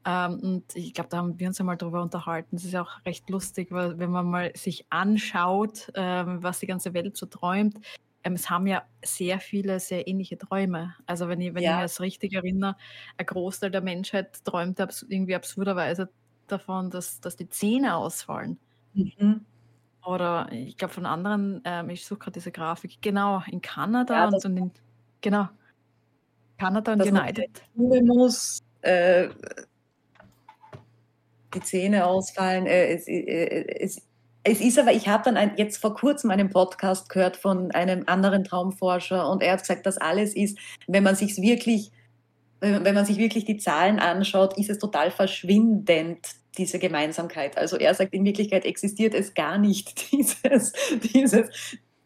Ähm, und ich glaube, da haben wir uns ja mal drüber unterhalten. Das ist ja auch recht lustig, weil wenn man mal sich anschaut, ähm, was die ganze Welt so träumt, ähm, es haben ja sehr viele sehr ähnliche Träume. Also wenn ich, wenn ja. ich mich das richtig erinnere, ein Großteil der Menschheit träumt abs irgendwie absurderweise davon, dass, dass die Zähne ausfallen. Mhm. Oder ich glaube von anderen, ähm, ich suche gerade diese Grafik, genau, in Kanada ja, und, in, genau, Kanada und United. Muss, äh, die Zähne ausfallen. Äh, es, äh, es, es ist aber, ich habe dann ein, jetzt vor kurzem einen Podcast gehört von einem anderen Traumforscher und er hat gesagt, dass alles ist, wenn man sich wirklich, wenn man sich wirklich die Zahlen anschaut, ist es total verschwindend, diese Gemeinsamkeit. Also er sagt, in Wirklichkeit existiert es gar nicht, [laughs] dieses, dieses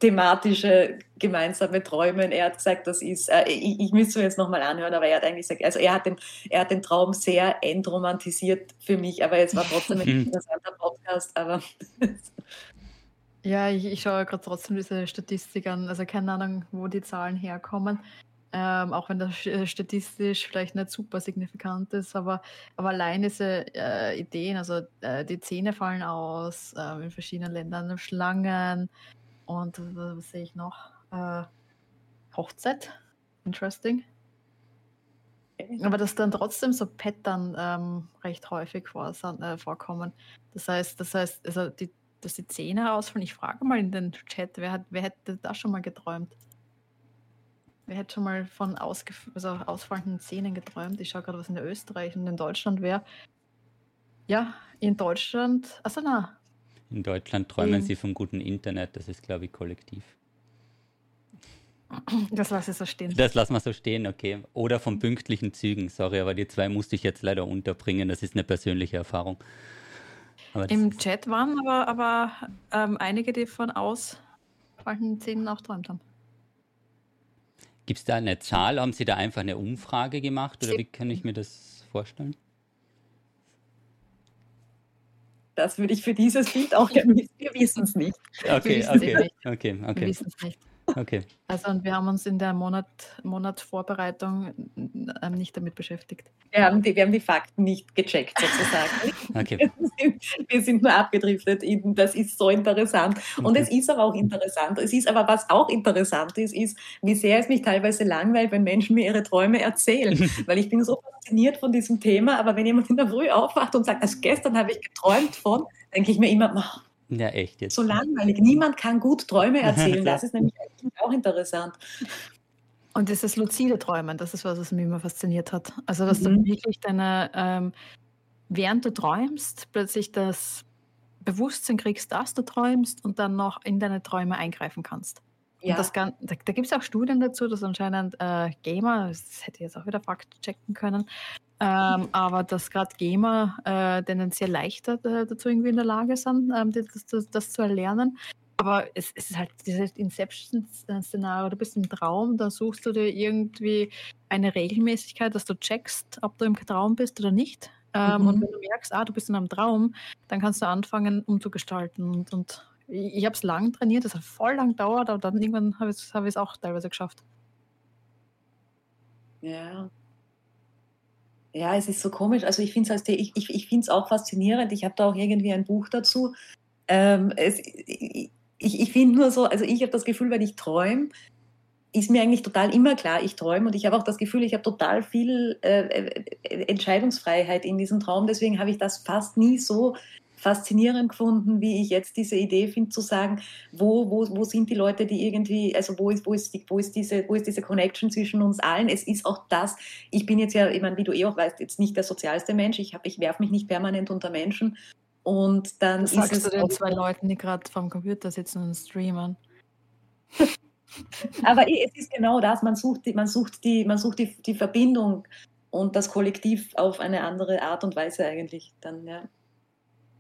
thematische gemeinsame Träumen. Er hat gesagt, das ist, äh, ich, ich müsste jetzt nochmal anhören, aber er hat eigentlich gesagt, also er hat den, er hat den Traum sehr entromantisiert für mich, aber es war trotzdem ein interessanter Podcast, aber. [laughs] ja, ich, ich schaue gerade trotzdem diese Statistik an, also keine Ahnung, wo die Zahlen herkommen. Ähm, auch wenn das äh, statistisch vielleicht nicht super signifikant ist, aber, aber allein diese äh, Ideen, also äh, die Zähne fallen aus äh, in verschiedenen Ländern, Schlangen, und äh, was sehe ich noch? Äh, Hochzeit. Interesting. Aber dass dann trotzdem so Pattern ähm, recht häufig vor, äh, vorkommen. Das heißt, das heißt, also die, dass die Zähne ausfallen. Ich frage mal in den Chat, wer, hat, wer hätte das schon mal geträumt? Wer hätte schon mal von also ausfallenden Zähnen geträumt? Ich schaue gerade, was in Österreich und in Deutschland wäre. Ja, in Deutschland. Achso, na, in Deutschland träumen mhm. sie vom guten Internet, das ist, glaube ich, kollektiv. Das lasse ich so stehen. Das lassen wir so stehen, okay. Oder von pünktlichen Zügen, sorry, aber die zwei musste ich jetzt leider unterbringen. Das ist eine persönliche Erfahrung. Im Chat waren aber, aber ähm, einige, die von ausfallenden Szenen auch träumt haben. Gibt es da eine Zahl? Haben Sie da einfach eine Umfrage gemacht oder wie kann ich mir das vorstellen? Das würde ich für dieses Bild auch gerne [laughs] wissen. Wir wissen es nicht. Okay, okay, okay, okay. Wir wissen es nicht. Okay. [laughs] Also und wir haben uns in der Monat, Monatsvorbereitung ähm, nicht damit beschäftigt. Wir haben, die, wir haben die Fakten nicht gecheckt sozusagen. [laughs] okay. [laughs] Wir sind, wir sind, nur abgedriftet. Das ist so interessant. Und okay. es ist aber auch interessant. Es ist aber, was auch interessant ist, ist, wie sehr es mich teilweise langweilt, wenn Menschen mir ihre Träume erzählen. Weil ich bin so fasziniert von diesem Thema, aber wenn jemand in der Früh aufwacht und sagt, also gestern habe ich geträumt von, denke ich mir immer, ja, echt jetzt. So langweilig. Niemand kann gut Träume [laughs] erzählen. Das ist nämlich auch interessant. Und dieses luzide Träumen, das ist was, was mich immer fasziniert hat. Also, dass mhm. du wirklich deine, ähm, während du träumst, plötzlich das Bewusstsein kriegst, dass du träumst und dann noch in deine Träume eingreifen kannst. Ja. Das kann, da, da gibt es auch Studien dazu, dass anscheinend äh, Gamer, das hätte ich jetzt auch wieder Fakt checken können, ähm, aber dass gerade Gamer äh, tendenziell leichter äh, dazu irgendwie in der Lage sind, ähm, das, das, das, zu erlernen. Aber es, es ist halt dieses Inception-Szenario, du bist im Traum, da suchst du dir irgendwie eine Regelmäßigkeit, dass du checkst, ob du im Traum bist oder nicht. Ähm, mhm. Und wenn du merkst, ah, du bist in einem Traum, dann kannst du anfangen, umzugestalten. Und, und ich, ich habe es lang trainiert, das hat voll lang gedauert, aber dann irgendwann habe ich es hab auch teilweise geschafft. Ja, ja, es ist so komisch. Also ich finde es ich, ich, ich find's auch faszinierend. Ich habe da auch irgendwie ein Buch dazu. Ähm, es, ich ich finde nur so, also ich habe das Gefühl, wenn ich träume, ist mir eigentlich total immer klar, ich träume und ich habe auch das Gefühl, ich habe total viel äh, äh Entscheidungsfreiheit in diesem Traum. Deswegen habe ich das fast nie so faszinierend gefunden, wie ich jetzt diese Idee finde, zu sagen, wo, wo, wo sind die Leute, die irgendwie, also wo ist, wo, ist die, wo, ist diese, wo ist diese Connection zwischen uns allen? Es ist auch das, ich bin jetzt ja, ich meine, wie du eh auch weißt, jetzt nicht der sozialste Mensch, ich, ich werfe mich nicht permanent unter Menschen. Und dann das ist sagst es du den zwei Leuten, die gerade vom Computer sitzen und streamen. [laughs] Aber es ist genau das, man sucht, die, man sucht, die, man sucht die, die Verbindung und das Kollektiv auf eine andere Art und Weise eigentlich dann, ja.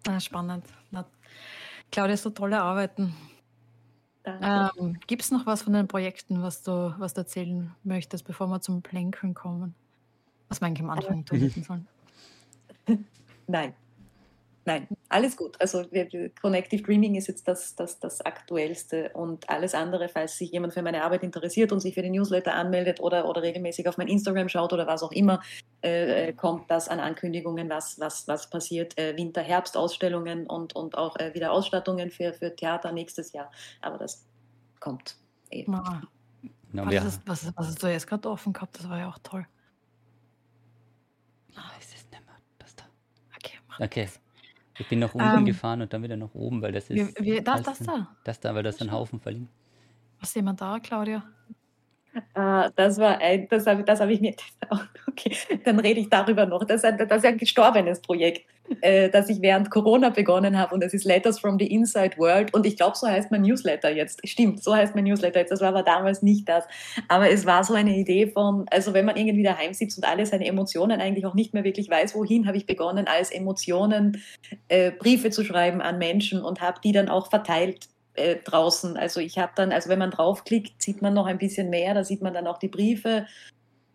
Ah, spannend. Na, Claudia, so tolle Arbeiten. Ähm, Gibt es noch was von den Projekten, was du, was du erzählen möchtest, bevor wir zum Plänkeln kommen? Was man am Anfang tun sollen? [laughs] Nein. Nein, alles gut. Also Connective Dreaming ist jetzt das, das, das Aktuellste und alles andere, falls sich jemand für meine Arbeit interessiert und sich für den Newsletter anmeldet oder, oder regelmäßig auf mein Instagram schaut oder was auch immer, äh, äh, kommt das an Ankündigungen, was, was, was passiert. Äh, Winter-Herbst-Ausstellungen und, und auch äh, wieder Ausstattungen für, für Theater nächstes Jahr. Aber das kommt eben. Ah. Was, ist, was, was hast du jetzt gerade offen gehabt? Das war ja auch toll. Ah, ist es nicht mehr das da? Okay, mach okay. Das. Ich bin nach unten ähm, gefahren und dann wieder nach oben, weil das ist. Wie, wie, das, das da? Das da, weil das ein Haufen verlinkt. Was sehen wir da, Claudia? Ah, das war ein, das habe das hab ich mir, [laughs] okay, dann rede ich darüber noch. Das ist ein, das ist ein gestorbenes Projekt, äh, das ich während Corona begonnen habe und das ist Letters from the Inside World und ich glaube, so heißt mein Newsletter jetzt. Stimmt, so heißt mein Newsletter jetzt. Das war aber damals nicht das. Aber es war so eine Idee von, also wenn man irgendwie daheim sitzt und alle seine Emotionen eigentlich auch nicht mehr wirklich weiß, wohin, habe ich begonnen, als Emotionen äh, Briefe zu schreiben an Menschen und habe die dann auch verteilt äh, draußen. Also ich habe dann, also wenn man draufklickt, sieht man noch ein bisschen mehr, da sieht man dann auch die Briefe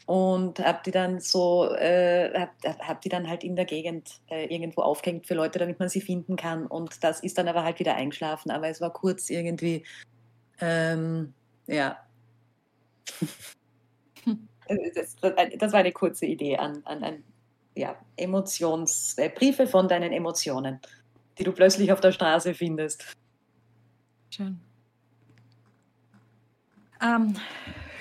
und habe die dann so, äh, habe hab die dann halt in der Gegend äh, irgendwo aufgehängt für Leute, damit man sie finden kann. Und das ist dann aber halt wieder eingeschlafen. Aber es war kurz irgendwie, ähm, ja. [laughs] das, das, war eine kurze Idee an, an, an ja, Emotions, äh, Briefe von deinen Emotionen, die du plötzlich auf der Straße findest. Schön. Ähm,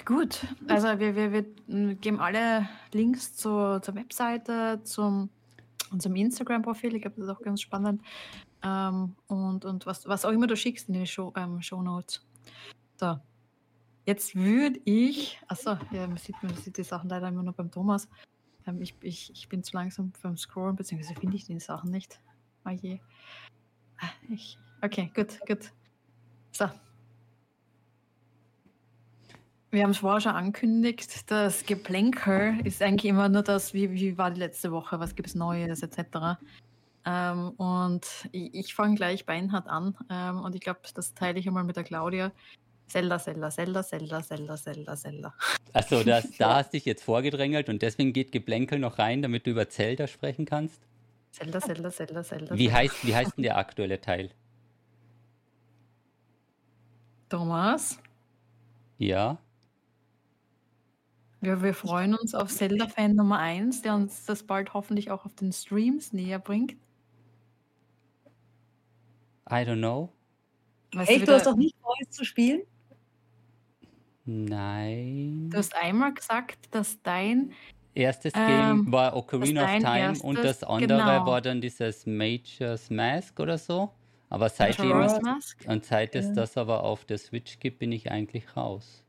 gut, [laughs] also wir, wir, wir geben alle Links zu, zur Webseite, zum unserem Instagram-Profil. Ich glaube, das ist auch ganz spannend. Ähm, und und was, was auch immer du schickst in die Show, ähm, Show Notes. So, jetzt würde ich, achso, ja, man sieht, man sieht die Sachen leider immer nur beim Thomas. Ähm, ich, ich, ich bin zu langsam beim Scrollen, beziehungsweise finde ich die Sachen nicht. Oh je. Ah, ich, okay, gut, gut. So. Wir haben es vorher schon angekündigt, das Geplänkel ist eigentlich immer nur das, wie, wie war die letzte Woche, was gibt es Neues, etc. Ähm, und ich, ich fange gleich beinhart an ähm, und ich glaube, das teile ich einmal mit der Claudia. Zelda, Zelda, Zelda, Zelda, Zelda, Zelda, Zelda. Achso, [laughs] da hast dich jetzt vorgedrängelt und deswegen geht Geplänkel noch rein, damit du über Zelda sprechen kannst? Zelda, Zelda, Zelda, Zelda. Wie heißt, wie heißt denn der aktuelle Teil? Thomas? Ja. Wir, wir freuen uns auf Zelda-Fan Nummer 1, der uns das bald hoffentlich auch auf den Streams näher bringt. I don't know. Weißt Echt, du, du hast doch nicht vor, es zu spielen? Nein. Du hast einmal gesagt, dass dein erstes ähm, Game war Ocarina of Time erstes, und das andere genau. war dann dieses Major's Mask oder so. Aber seitdem und seit es das aber auf der Switch gibt, bin ich eigentlich raus.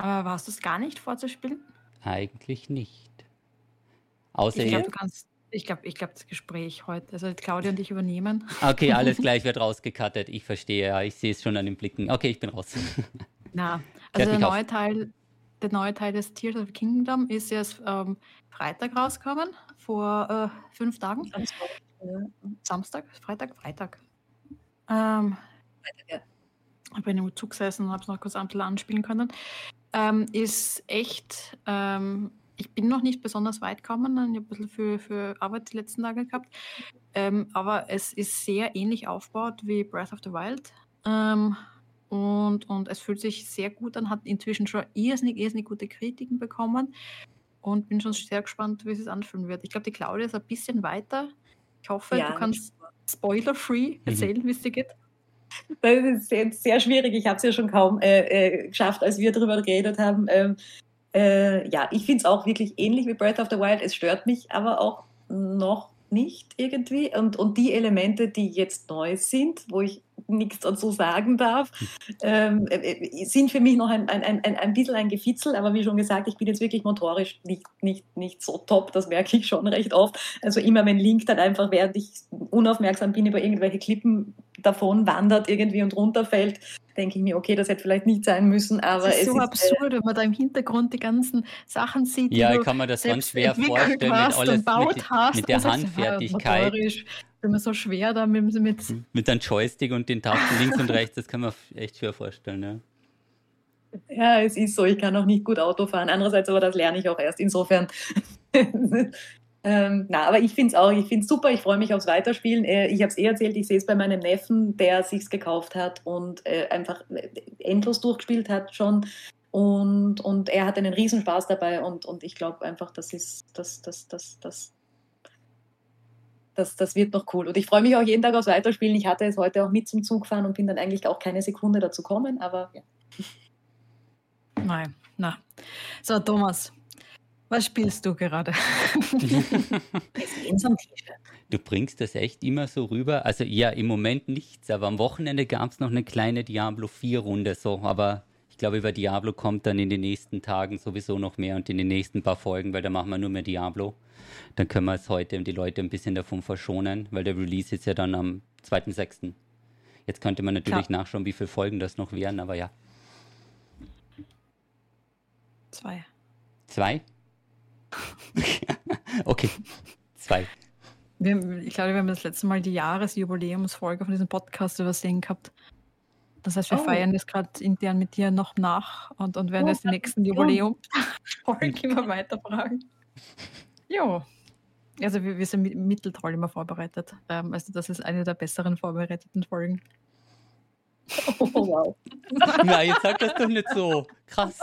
Aber warst du es gar nicht vorzuspielen? Eigentlich nicht. Außer ich glaube, du kannst. Ich glaube, ich glaub, das Gespräch heute, also Claudia und ich übernehmen. Okay, alles [laughs] gleich wird rausgekattet. Ich verstehe, ja. Ich sehe es schon an den Blicken. Okay, ich bin raus. Na, [laughs] also der neue Teil, der neue Teil des Tears of the Kingdom ist jetzt ähm, Freitag rausgekommen, vor äh, fünf Tagen. Samstag. Samstag, Freitag, Freitag. Ähm, Freitag, ja. Ich bin im Zug gesessen und habe es noch kurz anspielen können. Ähm, ist echt, ähm, ich bin noch nicht besonders weit gekommen, ich habe ein bisschen für, für Arbeit die letzten Tage gehabt, ähm, aber es ist sehr ähnlich aufgebaut wie Breath of the Wild. Ähm, und, und es fühlt sich sehr gut an, hat inzwischen schon irrsinnig, irrsinnig gute Kritiken bekommen und bin schon sehr gespannt, wie es sich anfühlen wird. Ich glaube, die Claudia ist ein bisschen weiter. Ich hoffe, ja, du kannst spoiler-free mhm. erzählen, mhm. wie es dir geht. Das ist sehr, sehr schwierig. Ich habe es ja schon kaum äh, äh, geschafft, als wir darüber geredet haben. Ähm, äh, ja, ich finde es auch wirklich ähnlich wie Breath of the Wild. Es stört mich aber auch noch nicht irgendwie. Und, und die Elemente, die jetzt neu sind, wo ich nichts dazu sagen darf, ähm, äh, sind für mich noch ein, ein, ein, ein bisschen ein Gefitzel, aber wie schon gesagt, ich bin jetzt wirklich motorisch nicht, nicht, nicht so top, das merke ich schon recht oft. Also immer wenn Link dann einfach, während ich unaufmerksam bin, über irgendwelche Klippen davon wandert irgendwie und runterfällt, denke ich mir, okay, das hätte vielleicht nicht sein müssen, aber es ist so ist, äh, absurd, äh, wenn man da im Hintergrund die ganzen Sachen sieht. Ja, ich kann mir das ganz schwer vorstellen, mit, alles, mit, mit der Handfertigkeit. Immer so schwer da mit, mit mit einem Joystick und den Tasten links und rechts, das kann man echt schwer vorstellen, ja. Ja, es ist so, ich kann auch nicht gut Auto fahren. Andererseits aber das lerne ich auch erst. Insofern. [laughs] ähm, na, aber ich finde es auch, ich finde es super, ich freue mich aufs Weiterspielen. Äh, ich habe es eh erzählt, ich sehe es bei meinem Neffen, der sich's gekauft hat und äh, einfach äh, endlos durchgespielt hat schon. Und, und er hat einen Riesenspaß dabei und, und ich glaube einfach, das ist, das, das, das, das, das, das wird noch cool. Und ich freue mich auch jeden Tag aufs Weiterspielen. Ich hatte es heute auch mit zum Zug fahren und bin dann eigentlich auch keine Sekunde dazu kommen, aber ja. [laughs] Nein, na. So, Thomas, was spielst du gerade? [laughs] du bringst das echt immer so rüber. Also ja, im Moment nichts, aber am Wochenende gab es noch eine kleine Diablo 4-Runde so, aber glaube, über Diablo kommt dann in den nächsten Tagen sowieso noch mehr und in den nächsten paar Folgen, weil da machen wir nur mehr Diablo dann können wir es heute die Leute ein bisschen davon verschonen, weil der Release ist ja dann am 2.6. Jetzt könnte man natürlich Klar. nachschauen, wie viele Folgen das noch wären, aber ja. Zwei. Zwei? [laughs] okay, zwei. Wir, ich glaube, wir haben das letzte Mal die Jahresjubiläumsfolge von diesem Podcast übersehen gehabt. Das heißt, wir oh. feiern das gerade intern mit dir noch nach und, und werden oh, jetzt die nächsten Jubiläumsfolgen [laughs] immer [laughs] weiterfragen. Jo. Also wir, wir sind mitteltoll immer vorbereitet. Ähm, also das ist eine der besseren vorbereiteten Folgen. Oh, wow. [laughs] Na, jetzt sag das doch nicht so. Krass.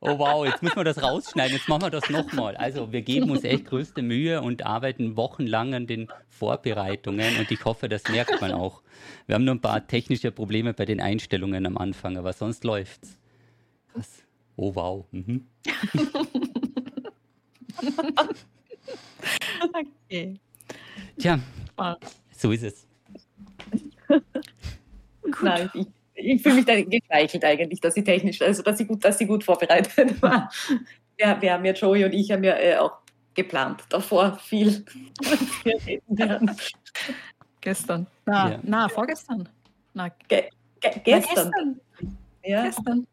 Oh wow, jetzt müssen wir das rausschneiden. Jetzt machen wir das nochmal. Also wir geben uns echt größte Mühe und arbeiten wochenlang an den Vorbereitungen und ich hoffe, das merkt man auch. Wir haben nur ein paar technische Probleme bei den Einstellungen am Anfang, aber sonst läuft's. Krass. Oh wow. Mhm. [laughs] okay. Tja, so ist es. [laughs] Nein, ich, ich fühle mich da geschmeichelt eigentlich, dass sie technisch, also dass sie gut, dass sie gut vorbereitet [laughs] war. Ja, wir haben ja Joey und ich haben ja äh, auch geplant davor viel. [laughs] gestern. Na, ja. na, vorgestern. Na, ge ge gestern. Na, gestern. Ja. Gestern. Ja.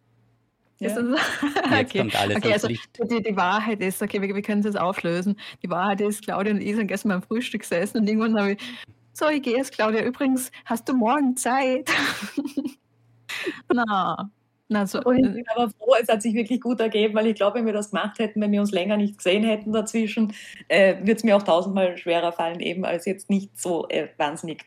Jetzt [laughs] kommt alles okay, also Licht. Die, die, Wahrheit ist, okay, wir, wir können es jetzt auflösen. Die Wahrheit ist, Claudia und ich sind gestern beim Frühstück gesessen und irgendwann habe ich, so, ich gehe jetzt, Claudia. Übrigens, hast du morgen Zeit? [laughs] Na, na so. Und ich bin aber froh, es hat sich wirklich gut ergeben, weil ich glaube, wenn wir das gemacht hätten, wenn wir uns länger nicht gesehen hätten dazwischen, äh, würde es mir auch tausendmal schwerer fallen, eben als jetzt nicht so äh, wahnsinnig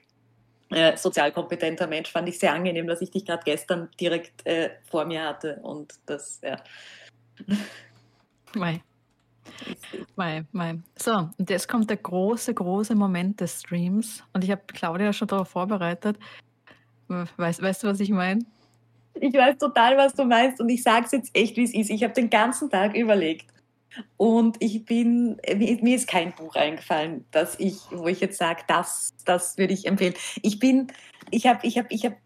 äh, sozial kompetenter Mensch. Fand ich sehr angenehm, dass ich dich gerade gestern direkt äh, vor mir hatte und das, ja. Mei. Mei, mei. So, und jetzt kommt der große, große Moment des Streams. Und ich habe Claudia schon darauf vorbereitet. Weißt, weißt du, was ich meine? Ich weiß total, was du meinst. Und ich sage es jetzt echt, wie es ist. Ich habe den ganzen Tag überlegt. Und ich bin, mir ist kein Buch eingefallen, dass ich, wo ich jetzt sage, das, das würde ich empfehlen. Ich bin, ich habe, ich habe, ich habe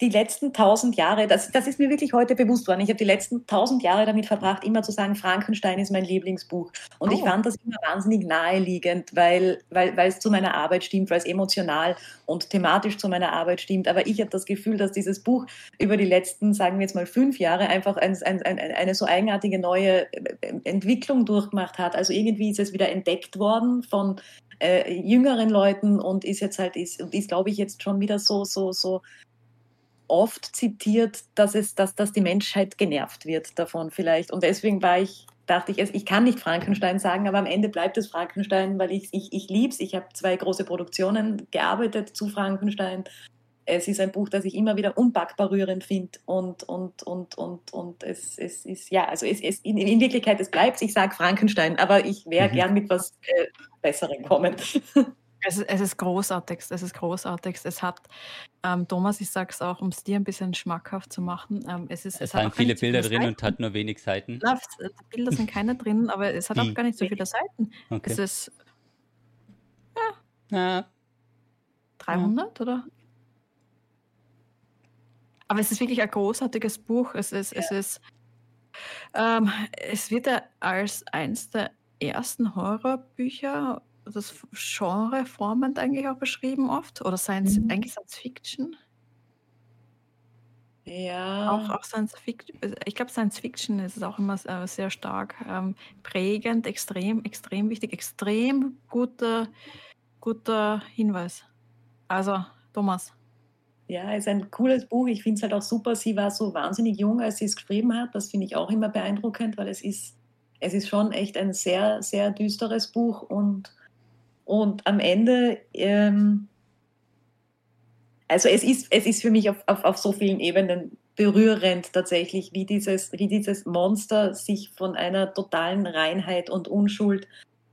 die letzten tausend Jahre, das, das ist mir wirklich heute bewusst worden, ich habe die letzten tausend Jahre damit verbracht, immer zu sagen, Frankenstein ist mein Lieblingsbuch. Und oh. ich fand das immer wahnsinnig naheliegend, weil, weil, weil es zu meiner Arbeit stimmt, weil es emotional und thematisch zu meiner Arbeit stimmt. Aber ich habe das Gefühl, dass dieses Buch über die letzten, sagen wir jetzt mal fünf Jahre, einfach ein, ein, ein, eine so eigenartige neue äh, Entwicklung durchgemacht hat. Also irgendwie ist es wieder entdeckt worden von äh, jüngeren Leuten und ist jetzt halt, ist, ist glaube ich, jetzt schon wieder so, so, so oft zitiert, dass, es, dass, dass die Menschheit genervt wird davon vielleicht. Und deswegen war ich, dachte ich, ich kann nicht Frankenstein sagen, aber am Ende bleibt es Frankenstein, weil ich, ich, ich liebe es. Ich habe zwei große Produktionen gearbeitet zu Frankenstein. Es ist ein Buch, das ich immer wieder unpackbar rührend finde und, und, und, und, und es, es ist, ja, also es, es, in, in Wirklichkeit, es bleibt, ich sage Frankenstein, aber ich wäre mhm. gern mit was äh, Besserem kommen. [laughs] Es, es ist großartig, es ist großartig. Es hat, ähm, Thomas, ich sage es auch, um es dir ein bisschen schmackhaft zu machen. Ähm, es, ist, es, es hat viele Bilder drin Seiten. und hat nur wenig Seiten. Na, Bilder sind keine drin, aber es hat auch gar nicht so viele Seiten. Okay. Es ist ja, ja. 300 ja. oder? Aber es ist wirklich ein großartiges Buch. Es ist, ja. es ist, ähm, es wird ja als eins der ersten Horrorbücher das Genre formend eigentlich auch beschrieben oft? Oder Science, mhm. eigentlich Science Fiction? Ja. Auch, auch Science Fiction, äh, ich glaube, Science Fiction ist auch immer äh, sehr stark ähm, prägend, extrem, extrem wichtig, extrem guter, guter Hinweis. Also, Thomas. Ja, ist ein cooles Buch. Ich finde es halt auch super. Sie war so wahnsinnig jung, als sie es geschrieben hat. Das finde ich auch immer beeindruckend, weil es ist, es ist schon echt ein sehr, sehr düsteres Buch und und am Ende, ähm, also es ist, es ist für mich auf, auf, auf so vielen Ebenen berührend tatsächlich, wie dieses, wie dieses Monster sich von einer totalen Reinheit und Unschuld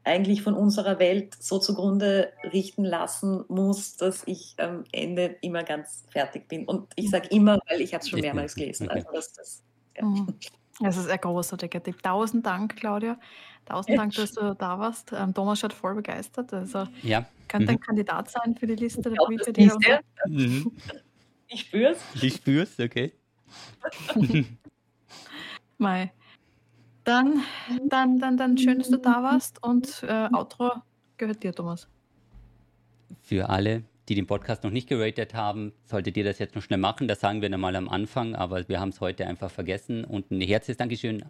eigentlich von unserer Welt so zugrunde richten lassen muss, dass ich am Ende immer ganz fertig bin. Und ich sage immer, weil ich habe es schon mehrmals gelesen. Also das, das, ja. Mhm. Das ist ein großartiger Tipp. Tausend Dank, Claudia. Tausend Dank, dass du da warst. Ähm, Thomas schaut voll begeistert. Also ja. könnte mhm. ein Kandidat sein für die Liste der Bücher, die er mhm. Ich spür's. Ich spür's, okay. [laughs] Mai. Dann, dann, dann, dann schön, dass du da warst und äh, Outro gehört dir, Thomas. Für alle, die den Podcast noch nicht geratet haben, solltet ihr das jetzt noch schnell machen. Das sagen wir nochmal am Anfang, aber wir haben es heute einfach vergessen. Und ein herzliches Dankeschön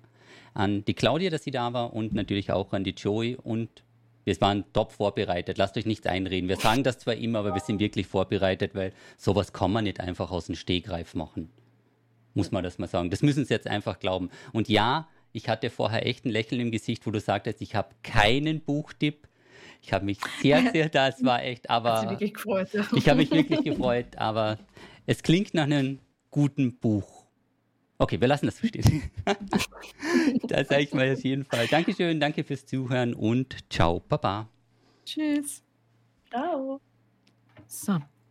an die Claudia, dass sie da war und natürlich auch an die Joey und wir waren top vorbereitet. Lasst euch nichts einreden. Wir sagen das zwar immer, aber wir sind wirklich vorbereitet, weil sowas kann man nicht einfach aus dem Stegreif machen. Muss man das mal sagen. Das müssen Sie jetzt einfach glauben. Und ja, ich hatte vorher echt ein Lächeln im Gesicht, wo du sagtest, ich habe keinen Buchtipp. Ich habe mich sehr, [laughs] sehr, das war echt, aber. Hat wirklich gefreut, ja. Ich habe mich wirklich gefreut, aber es klingt nach einem guten Buch. Okay, wir lassen das so stehen. [laughs] das sage ich mal auf jeden Fall. Dankeschön, danke fürs Zuhören und ciao, Baba. Tschüss. Ciao. So.